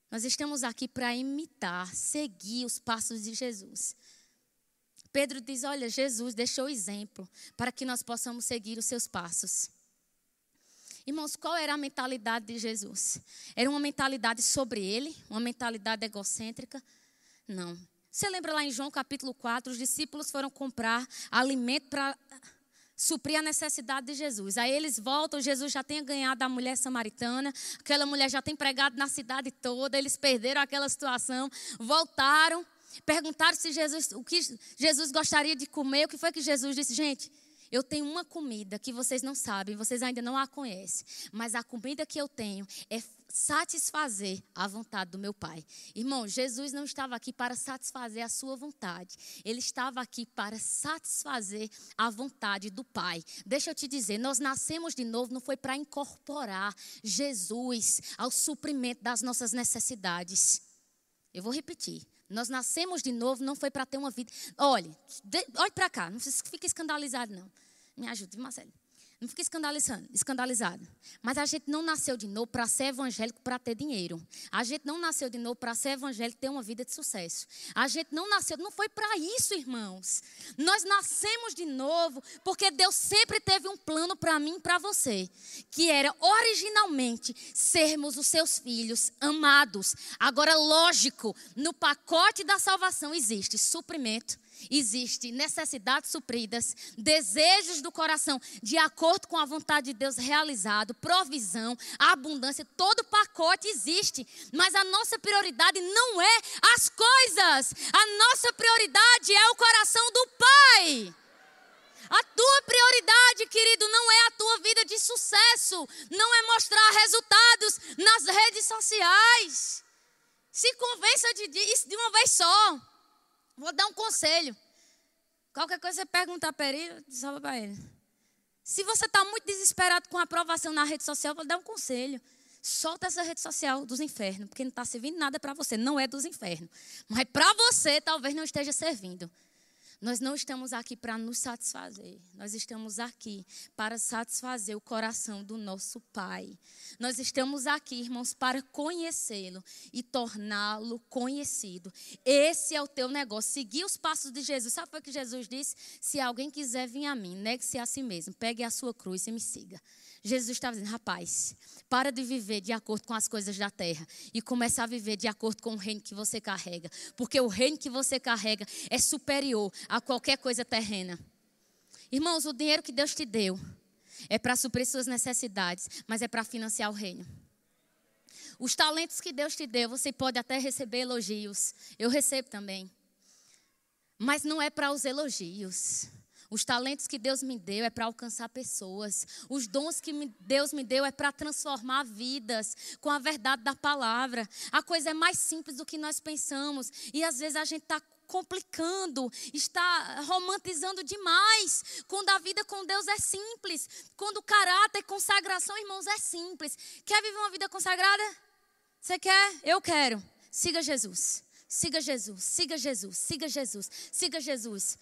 Nós estamos aqui para imitar, seguir os passos de Jesus. Pedro diz: Olha, Jesus deixou exemplo para que nós possamos seguir os seus passos. Irmãos, qual era a mentalidade de Jesus? Era uma mentalidade sobre ele, uma mentalidade egocêntrica? Não. Você lembra lá em João capítulo 4, os discípulos foram comprar alimento para suprir a necessidade de Jesus. Aí eles voltam, Jesus já tem ganhado a mulher samaritana, aquela mulher já tem pregado na cidade toda, eles perderam aquela situação, voltaram, perguntaram se Jesus, o que Jesus gostaria de comer, o que foi que Jesus disse, gente? Eu tenho uma comida que vocês não sabem, vocês ainda não a conhecem, mas a comida que eu tenho é satisfazer a vontade do meu Pai. Irmão, Jesus não estava aqui para satisfazer a sua vontade, ele estava aqui para satisfazer a vontade do Pai. Deixa eu te dizer, nós nascemos de novo não foi para incorporar Jesus ao suprimento das nossas necessidades. Eu vou repetir. Nós nascemos de novo, não foi para ter uma vida. Olhe, olhe para cá, não fique escandalizado, não. Me ajude, Marcelo. Não fique escandalizando, escandalizado. Mas a gente não nasceu de novo para ser evangélico para ter dinheiro. A gente não nasceu de novo para ser evangélico ter uma vida de sucesso. A gente não nasceu, não foi para isso, irmãos. Nós nascemos de novo porque Deus sempre teve um plano para mim e para você, que era originalmente sermos os seus filhos amados. Agora, lógico, no pacote da salvação existe suprimento existe necessidades supridas, desejos do coração de acordo com a vontade de Deus realizado, provisão, abundância, todo pacote existe, mas a nossa prioridade não é as coisas, a nossa prioridade é o coração do Pai. A tua prioridade, querido, não é a tua vida de sucesso, não é mostrar resultados nas redes sociais. Se convença de de uma vez só. Vou dar um conselho. Qualquer coisa você perguntar para ele, salva para ele. Se você está muito desesperado com a aprovação na rede social, vou dar um conselho. Solta essa rede social dos infernos, porque não está servindo nada para você. Não é dos infernos. Mas para você, talvez não esteja servindo. Nós não estamos aqui para nos satisfazer. Nós estamos aqui para satisfazer o coração do nosso Pai. Nós estamos aqui, irmãos, para conhecê-lo e torná-lo conhecido. Esse é o teu negócio. Seguir os passos de Jesus. Sabe o que Jesus disse? Se alguém quiser vir a mim, negue-se a si mesmo, pegue a sua cruz e me siga. Jesus estava dizendo: rapaz, para de viver de acordo com as coisas da terra e começa a viver de acordo com o reino que você carrega. Porque o reino que você carrega é superior a qualquer coisa terrena. Irmãos, o dinheiro que Deus te deu é para suprir suas necessidades, mas é para financiar o reino. Os talentos que Deus te deu, você pode até receber elogios. Eu recebo também. Mas não é para os elogios. Os talentos que Deus me deu é para alcançar pessoas. Os dons que Deus me deu é para transformar vidas com a verdade da palavra. A coisa é mais simples do que nós pensamos. E às vezes a gente está complicando, está romantizando demais. Quando a vida com Deus é simples. Quando o caráter, consagração, irmãos, é simples. Quer viver uma vida consagrada? Você quer? Eu quero. Siga Jesus. Siga Jesus, siga Jesus, siga Jesus, siga Jesus.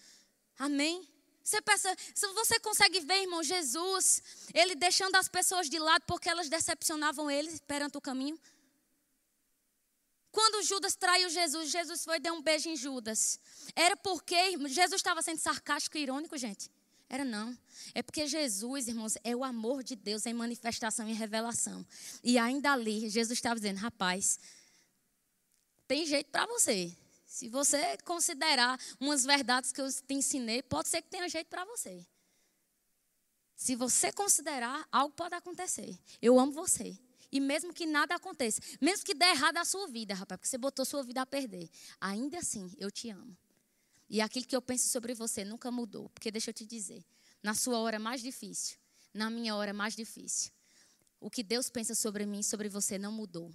Amém? Você pensa, você consegue ver, irmão, Jesus, ele deixando as pessoas de lado porque elas decepcionavam ele perante o caminho. Quando Judas traiu Jesus, Jesus foi e deu um beijo em Judas. Era porque Jesus estava sendo sarcástico e irônico, gente? Era não. É porque Jesus, irmãos, é o amor de Deus em manifestação e revelação. E ainda ali, Jesus estava dizendo: rapaz, tem jeito para você. Se você considerar umas verdades que eu te ensinei, pode ser que tenha jeito para você. Se você considerar, algo pode acontecer. Eu amo você. E mesmo que nada aconteça, mesmo que dê errado a sua vida, rapaz, porque você botou sua vida a perder, ainda assim eu te amo. E aquilo que eu penso sobre você nunca mudou. Porque deixa eu te dizer, na sua hora mais difícil, na minha hora mais difícil, o que Deus pensa sobre mim e sobre você não mudou.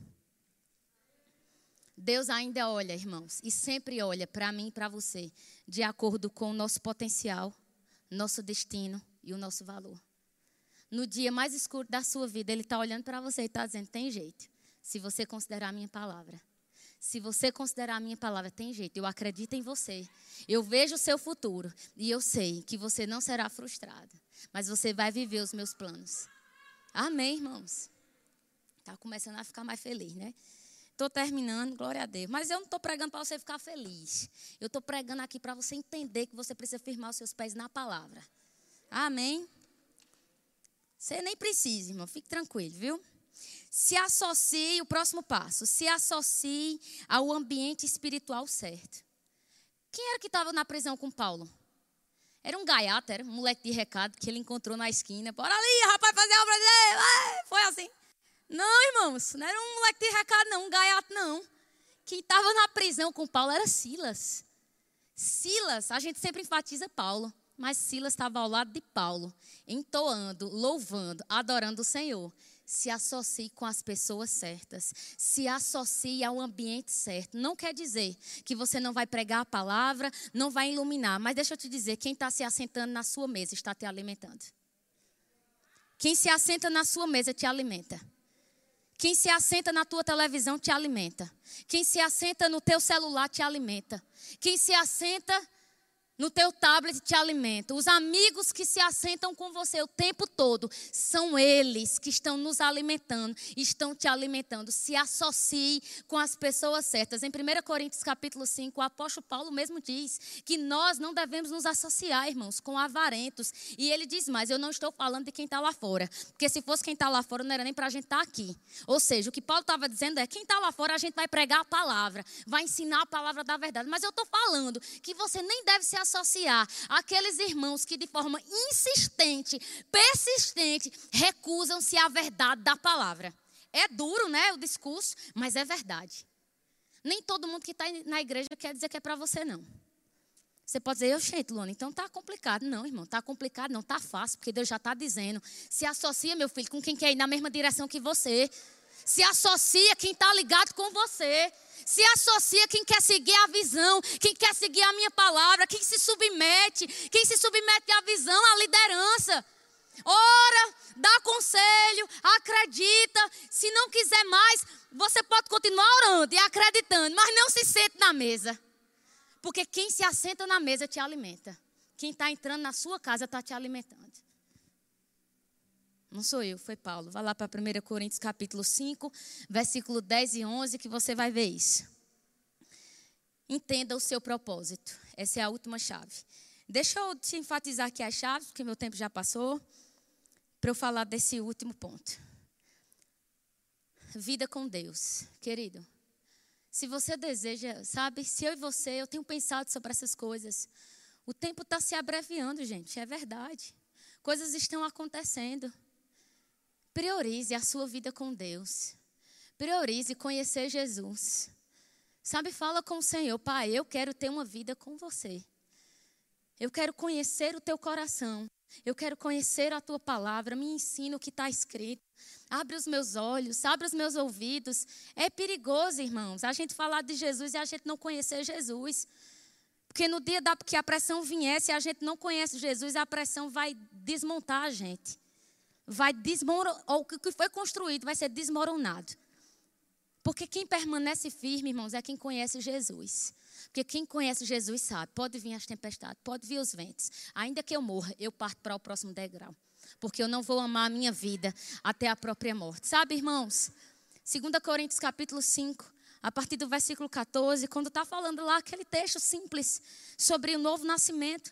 Deus ainda olha, irmãos, e sempre olha para mim e para você, de acordo com o nosso potencial, nosso destino e o nosso valor. No dia mais escuro da sua vida, Ele está olhando para você e está dizendo: tem jeito, se você considerar a minha palavra. Se você considerar a minha palavra, tem jeito, eu acredito em você. Eu vejo o seu futuro e eu sei que você não será frustrado, mas você vai viver os meus planos. Amém, irmãos? Está começando a ficar mais feliz, né? Estou terminando, glória a Deus. Mas eu não estou pregando para você ficar feliz. Eu estou pregando aqui para você entender que você precisa firmar os seus pés na palavra. Amém? Você nem precisa, irmão. Fique tranquilo, viu? Se associe, o próximo passo, se associe ao ambiente espiritual certo. Quem era que estava na prisão com Paulo? Era um gaiato, era um moleque de recado que ele encontrou na esquina. Bora ali, rapaz, fazer a obra dele. Foi assim. Não, irmãos, não era um moleque de recado, não, um gaiato, não. Quem estava na prisão com Paulo era Silas. Silas, a gente sempre enfatiza Paulo, mas Silas estava ao lado de Paulo, entoando, louvando, adorando o Senhor. Se associe com as pessoas certas, se associe ao ambiente certo. Não quer dizer que você não vai pregar a palavra, não vai iluminar, mas deixa eu te dizer: quem está se assentando na sua mesa está te alimentando. Quem se assenta na sua mesa te alimenta. Quem se assenta na tua televisão te alimenta. Quem se assenta no teu celular te alimenta. Quem se assenta no teu tablet te alimentam. Os amigos que se assentam com você o tempo todo são eles que estão nos alimentando, estão te alimentando. Se associe com as pessoas certas. Em 1 Coríntios capítulo 5, o apóstolo Paulo mesmo diz que nós não devemos nos associar, irmãos, com avarentos. E ele diz mais: eu não estou falando de quem está lá fora, porque se fosse quem está lá fora, não era nem para a gente estar tá aqui. Ou seja, o que Paulo estava dizendo é: quem está lá fora, a gente vai pregar a palavra, vai ensinar a palavra da verdade. Mas eu estou falando que você nem deve se associar associar aqueles irmãos que de forma insistente, persistente, recusam-se à verdade da palavra. É duro, né, o discurso, mas é verdade. Nem todo mundo que está na igreja quer dizer que é para você, não. Você pode dizer, eu, gente, Luana, então tá complicado. Não, irmão, tá complicado, não, tá fácil, porque Deus já está dizendo. Se associa, meu filho, com quem quer ir na mesma direção que você. Se associa quem está ligado com você. Se associa quem quer seguir a visão, quem quer seguir a minha palavra, quem se submete, quem se submete à visão, à liderança. Ora, dá conselho, acredita. Se não quiser mais, você pode continuar orando e acreditando, mas não se sente na mesa. Porque quem se assenta na mesa te alimenta. Quem está entrando na sua casa está te alimentando. Não sou eu, foi Paulo. Vá lá para 1 Coríntios capítulo 5, versículo 10 e 11, que você vai ver isso. Entenda o seu propósito. Essa é a última chave. Deixa eu te enfatizar aqui as chaves, porque meu tempo já passou, para eu falar desse último ponto. Vida com Deus, querido. Se você deseja, sabe, se eu e você, eu tenho pensado sobre essas coisas. O tempo está se abreviando, gente, é verdade. Coisas estão acontecendo. Priorize a sua vida com Deus. Priorize conhecer Jesus. Sabe, fala com o Senhor, Pai, eu quero ter uma vida com você. Eu quero conhecer o teu coração. Eu quero conhecer a tua palavra. Me ensina o que está escrito. Abre os meus olhos, abre os meus ouvidos. É perigoso, irmãos, a gente falar de Jesus e a gente não conhecer Jesus. Porque no dia da, que a pressão viesse e a gente não conhece Jesus, a pressão vai desmontar a gente vai desmoronar, ou o que foi construído vai ser desmoronado. Porque quem permanece firme, irmãos, é quem conhece Jesus. Porque quem conhece Jesus sabe, pode vir as tempestades, pode vir os ventos. Ainda que eu morra, eu parto para o próximo degrau. Porque eu não vou amar a minha vida até a própria morte. Sabe, irmãos? 2 Coríntios capítulo 5, a partir do versículo 14, quando está falando lá aquele texto simples sobre o novo nascimento.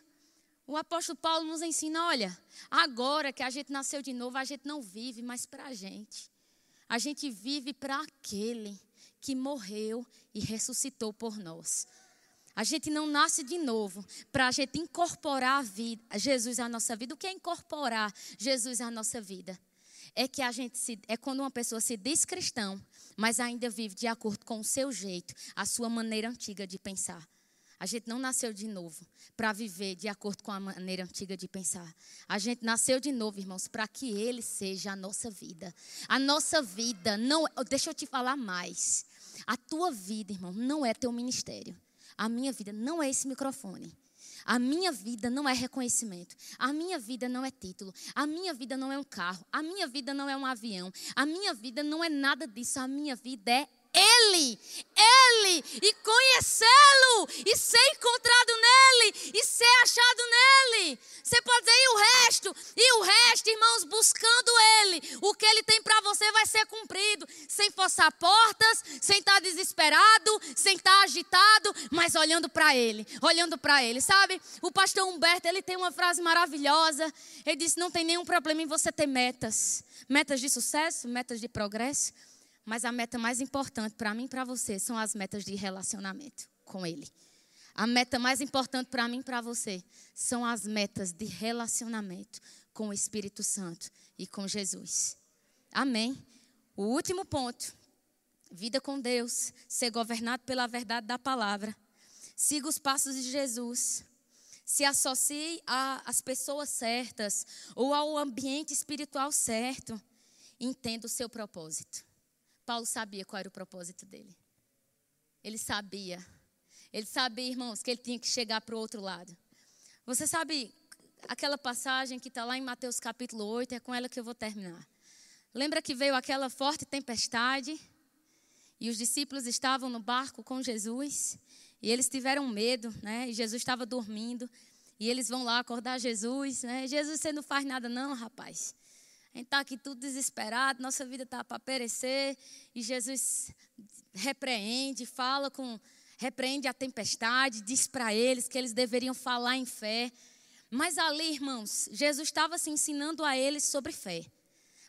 O apóstolo Paulo nos ensina: olha, agora que a gente nasceu de novo, a gente não vive mais para a gente. A gente vive para aquele que morreu e ressuscitou por nós. A gente não nasce de novo para a gente incorporar a vida, Jesus à nossa vida. O que é incorporar Jesus à nossa vida? É que a gente se, é quando uma pessoa se diz cristão, mas ainda vive de acordo com o seu jeito, a sua maneira antiga de pensar. A gente não nasceu de novo para viver de acordo com a maneira antiga de pensar. A gente nasceu de novo, irmãos, para que Ele seja a nossa vida. A nossa vida não. Deixa eu te falar mais. A tua vida, irmão, não é teu ministério. A minha vida não é esse microfone. A minha vida não é reconhecimento. A minha vida não é título. A minha vida não é um carro. A minha vida não é um avião. A minha vida não é nada disso. A minha vida é ele, Ele, e conhecê-lo, e ser encontrado nele, e ser achado nele. Você pode dizer, e o resto? E o resto, irmãos, buscando Ele. O que Ele tem para você vai ser cumprido, sem forçar portas, sem estar desesperado, sem estar agitado, mas olhando para Ele, olhando para Ele. Sabe, o pastor Humberto, ele tem uma frase maravilhosa. Ele disse: Não tem nenhum problema em você ter metas. Metas de sucesso, metas de progresso. Mas a meta mais importante para mim e para você são as metas de relacionamento com Ele. A meta mais importante para mim e para você são as metas de relacionamento com o Espírito Santo e com Jesus. Amém. O último ponto: vida com Deus, ser governado pela verdade da palavra. Siga os passos de Jesus. Se associe às pessoas certas ou ao ambiente espiritual certo. Entenda o seu propósito. Paulo sabia qual era o propósito dele. Ele sabia. Ele sabia, irmãos, que ele tinha que chegar para o outro lado. Você sabe aquela passagem que está lá em Mateus capítulo 8, é com ela que eu vou terminar. Lembra que veio aquela forte tempestade e os discípulos estavam no barco com Jesus E eles tiveram medo, né? E Jesus estava dormindo. E eles vão lá acordar Jesus, né? Jesus, você não faz nada, não, rapaz. A gente está aqui tudo desesperado, nossa vida está para perecer. E Jesus repreende, fala com. repreende a tempestade, diz para eles que eles deveriam falar em fé. Mas ali, irmãos, Jesus estava se ensinando a eles sobre fé.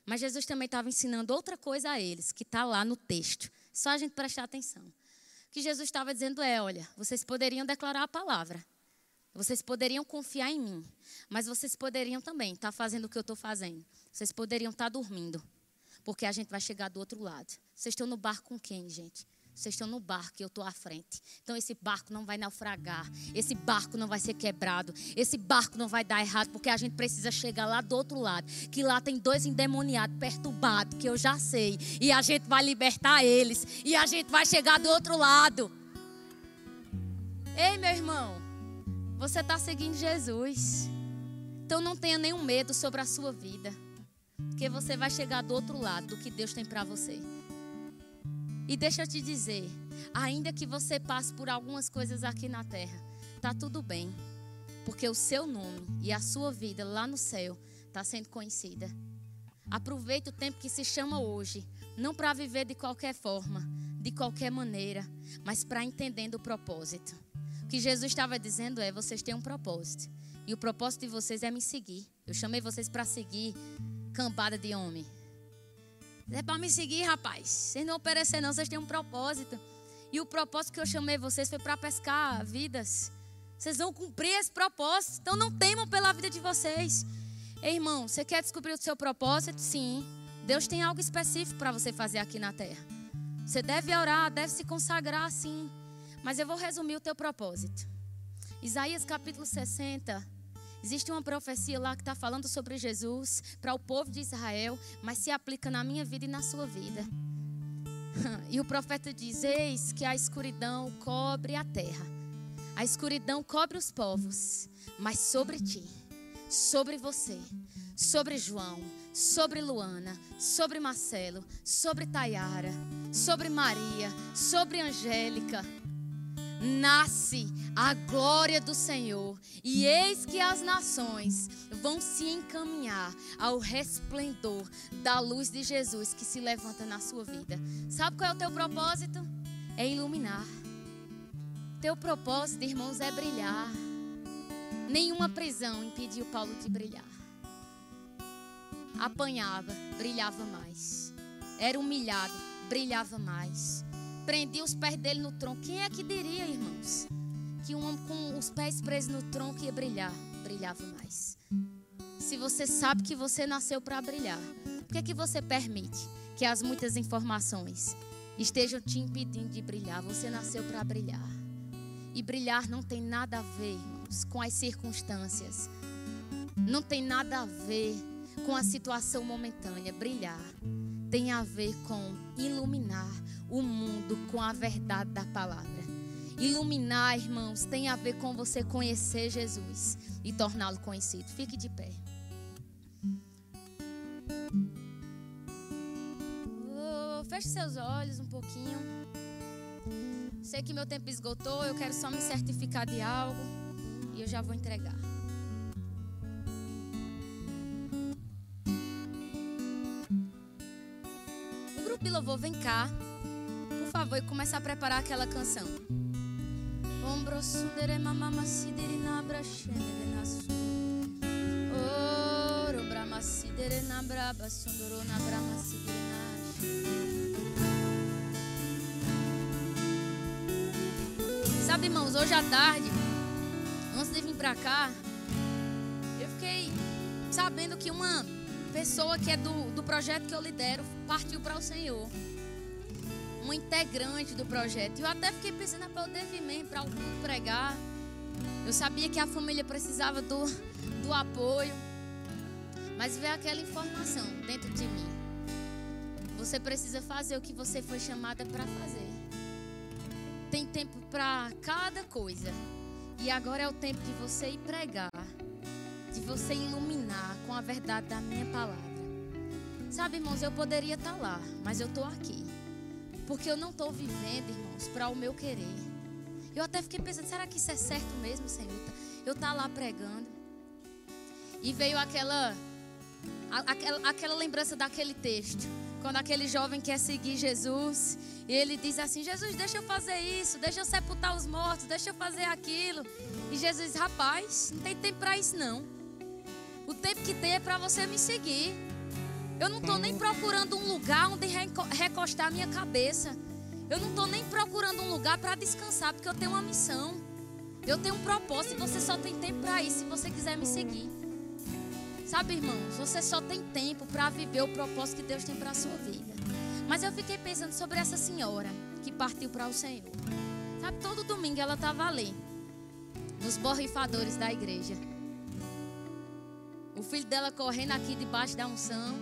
Mas Jesus também estava ensinando outra coisa a eles, que está lá no texto. Só a gente prestar atenção. O que Jesus estava dizendo é: olha, vocês poderiam declarar a palavra. Vocês poderiam confiar em mim. Mas vocês poderiam também estar tá fazendo o que eu estou fazendo. Vocês poderiam estar tá dormindo. Porque a gente vai chegar do outro lado. Vocês estão no barco com quem, gente? Vocês estão no barco e eu estou à frente. Então esse barco não vai naufragar. Esse barco não vai ser quebrado. Esse barco não vai dar errado. Porque a gente precisa chegar lá do outro lado. Que lá tem dois endemoniados, perturbados, que eu já sei. E a gente vai libertar eles. E a gente vai chegar do outro lado. Ei, meu irmão. Você está seguindo Jesus. Então não tenha nenhum medo sobre a sua vida. Porque você vai chegar do outro lado do que Deus tem para você. E deixa eu te dizer, ainda que você passe por algumas coisas aqui na terra, tá tudo bem, porque o seu nome e a sua vida lá no céu está sendo conhecida. Aproveite o tempo que se chama hoje, não para viver de qualquer forma, de qualquer maneira, mas para entender o propósito. Que Jesus estava dizendo é: vocês têm um propósito, e o propósito de vocês é me seguir. Eu chamei vocês para seguir cambada de homem. É para me seguir, rapaz. Vocês não oferecer, não. Vocês têm um propósito. E o propósito que eu chamei vocês foi para pescar vidas. Vocês vão cumprir esse propósito. Então não temam pela vida de vocês. Ei, irmão, você quer descobrir o seu propósito? Sim. Deus tem algo específico para você fazer aqui na terra. Você deve orar, deve se consagrar, sim. Mas eu vou resumir o teu propósito. Isaías capítulo 60 Existe uma profecia lá que está falando sobre Jesus para o povo de Israel, mas se aplica na minha vida e na sua vida. E o profeta diz: Eis que a escuridão cobre a terra, a escuridão cobre os povos, mas sobre ti, sobre você, sobre João, sobre Luana, sobre Marcelo, sobre Tayara, sobre Maria, sobre Angélica nasce a glória do Senhor, e eis que as nações vão se encaminhar ao resplendor da luz de Jesus que se levanta na sua vida. Sabe qual é o teu propósito? É iluminar. Teu propósito, irmãos, é brilhar. Nenhuma prisão impediu Paulo de brilhar. Apanhava, brilhava mais. Era humilhado, brilhava mais prendia os pés dele no tronco. Quem é que diria, irmãos, que um homem com os pés presos no tronco ia brilhar? Brilhava mais. Se você sabe que você nasceu para brilhar, por que, que você permite que as muitas informações estejam te impedindo de brilhar? Você nasceu para brilhar. E brilhar não tem nada a ver, irmãos, com as circunstâncias. Não tem nada a ver com a situação momentânea. Brilhar tem a ver com iluminar o mundo com a verdade da palavra. Iluminar, irmãos, tem a ver com você conhecer Jesus e torná-lo conhecido. Fique de pé. Oh, feche seus olhos um pouquinho. Sei que meu tempo esgotou, eu quero só me certificar de algo e eu já vou entregar. O grupo de louvor vem cá por favor, e começa a preparar aquela canção. Sabe, irmãos, hoje à tarde, antes de vir pra cá, eu fiquei sabendo que uma pessoa que é do, do projeto que eu lidero partiu para o Senhor integrante do projeto. Eu até fiquei pensando, para vir mesmo para o culto pregar. Eu sabia que a família precisava do, do apoio. Mas veio aquela informação dentro de mim. Você precisa fazer o que você foi chamada para fazer. Tem tempo para cada coisa. E agora é o tempo de você ir pregar. De você iluminar com a verdade da minha palavra. Sabe, irmãos, eu poderia estar lá, mas eu estou aqui. Porque eu não estou vivendo, irmãos, para o meu querer. Eu até fiquei pensando, será que isso é certo mesmo, Senhor? Eu tá lá pregando. E veio aquela, aquela, aquela lembrança daquele texto. Quando aquele jovem quer seguir Jesus, e ele diz assim: Jesus, deixa eu fazer isso, deixa eu sepultar os mortos, deixa eu fazer aquilo. E Jesus Rapaz, não tem tempo para isso não. O tempo que tem é para você me seguir. Eu não estou nem procurando um lugar onde recostar a minha cabeça. Eu não estou nem procurando um lugar para descansar, porque eu tenho uma missão. Eu tenho um propósito e você só tem tempo para isso se você quiser me seguir. Sabe, irmãos, você só tem tempo para viver o propósito que Deus tem para a sua vida. Mas eu fiquei pensando sobre essa senhora que partiu para o Senhor. Sabe, todo domingo ela estava ali, nos borrifadores da igreja. O filho dela correndo aqui debaixo da unção,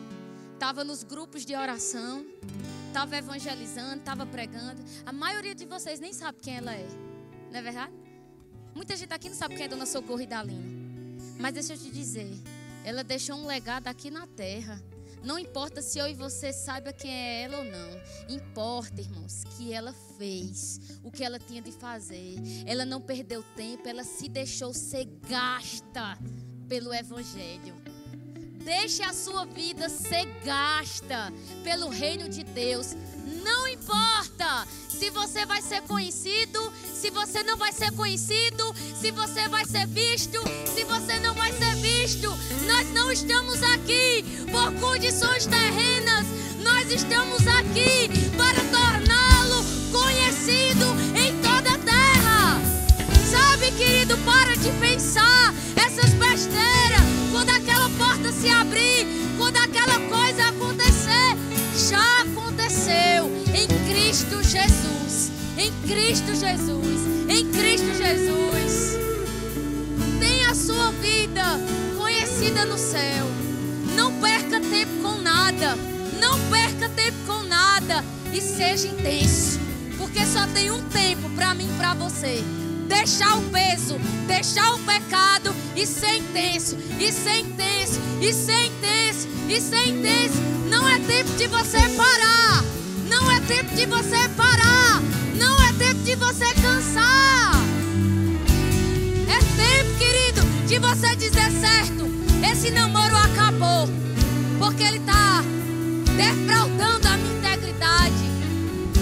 estava nos grupos de oração, estava evangelizando, estava pregando. A maioria de vocês nem sabe quem ela é, não é verdade? Muita gente aqui não sabe quem é Dona Socorro e Dalina. Mas deixa eu te dizer, ela deixou um legado aqui na terra. Não importa se eu e você saiba quem é ela ou não. Importa, irmãos, que ela fez o que ela tinha de fazer. Ela não perdeu tempo, ela se deixou ser gasta pelo evangelho. Deixe a sua vida ser gasta pelo reino de Deus. Não importa se você vai ser conhecido, se você não vai ser conhecido, se você vai ser visto, se você não vai ser visto. Nós não estamos aqui por condições terrenas, nós estamos aqui para torná-lo conhecido em toda a. Sabe, querido, para de pensar essas besteiras. Quando aquela porta se abrir, quando aquela coisa acontecer, já aconteceu em Cristo Jesus. Em Cristo Jesus. Em Cristo Jesus. Tenha a sua vida conhecida no céu. Não perca tempo com nada. Não perca tempo com nada. E seja intenso. Porque só tem um tempo para mim e para você. Deixar o peso, deixar o pecado e ser intenso, e ser intenso, e ser intenso, e ser intenso. Não é tempo de você parar. Não é tempo de você parar. Não é tempo de você cansar. É tempo, querido, de você dizer certo. Esse namoro acabou. Porque ele está defraudando a minha integridade.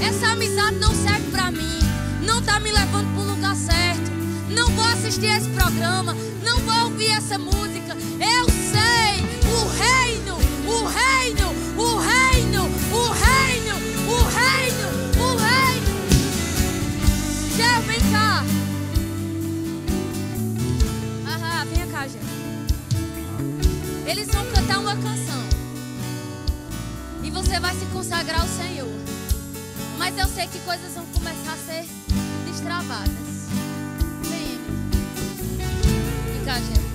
Essa amizade não serve para mim. Não está me levando para o lugar certo. Não vou assistir esse programa. Não vou ouvir essa música. Eu sei o reino, o reino, o reino, o reino, o reino, o reino. Gel, vem cá. Aham, vem cá, Gel. Eles vão cantar uma canção. E você vai se consagrar ao Senhor. Mas eu sei que coisas vão começar a ser destravadas. Vem cá,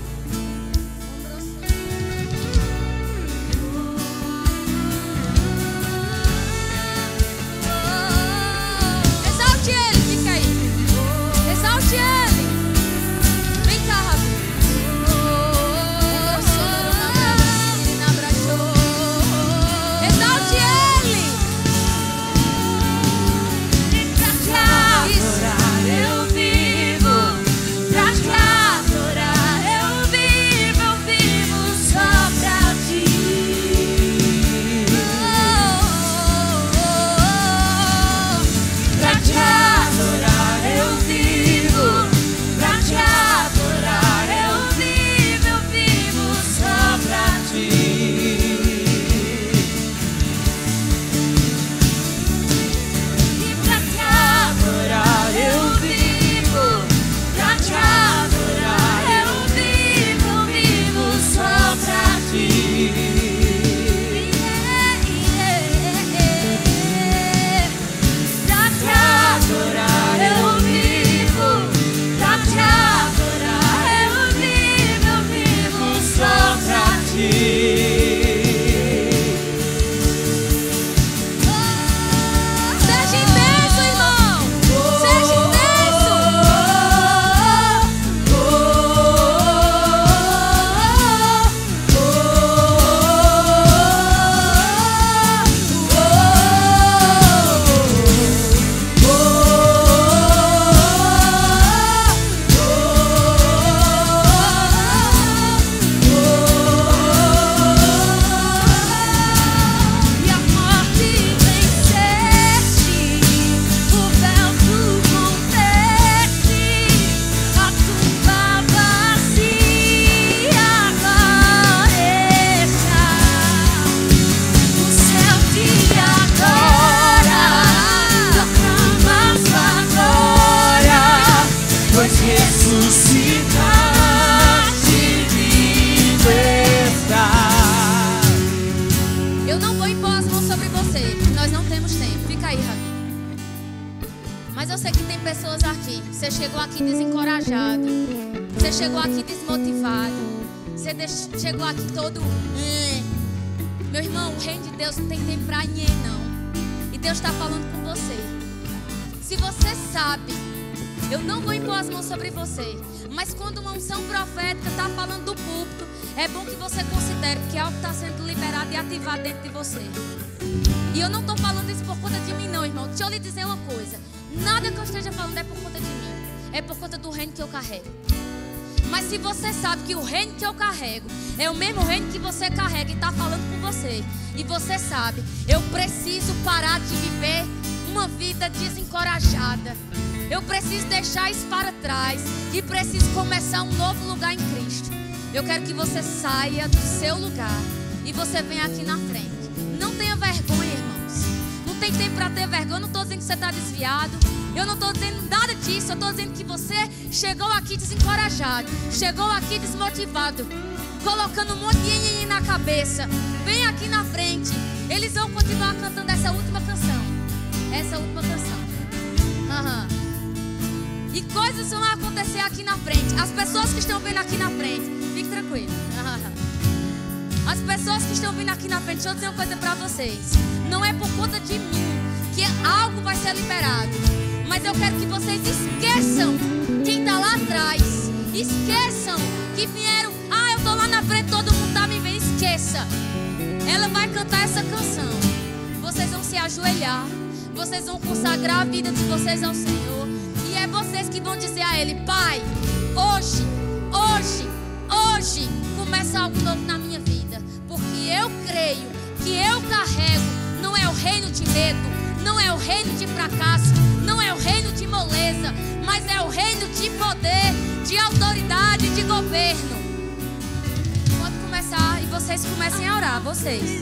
Preciso deixar isso para trás e preciso começar um novo lugar em Cristo. Eu quero que você saia do seu lugar e você venha aqui na frente. Não tenha vergonha, irmãos. Não tem tempo para ter vergonha. Eu não estou dizendo que você está desviado. Eu não estou dizendo nada disso. Eu estou dizendo que você chegou aqui desencorajado. Chegou aqui desmotivado. Colocando um monte de na cabeça. Vem aqui na frente. Eles vão continuar cantando essa última canção. Essa última canção. Uhum. E coisas vão acontecer aqui na frente. As pessoas que estão vendo aqui na frente, fique tranquilo. As pessoas que estão vindo aqui na frente, deixa eu dizer uma coisa para vocês. Não é por conta de mim que algo vai ser liberado. Mas eu quero que vocês esqueçam quem está lá atrás. Esqueçam que vieram. Ah, eu estou lá na frente, todo mundo está me vendo. Esqueça. Ela vai cantar essa canção. Vocês vão se ajoelhar. Vocês vão consagrar a vida de vocês ao Senhor. E é vocês vão dizer a Ele: Pai, hoje, hoje, hoje começa algo novo na minha vida, porque eu creio que eu carrego não é o reino de medo, não é o reino de fracasso, não é o reino de moleza, mas é o reino de poder, de autoridade, de governo. Pode começar e vocês comecem a orar, vocês.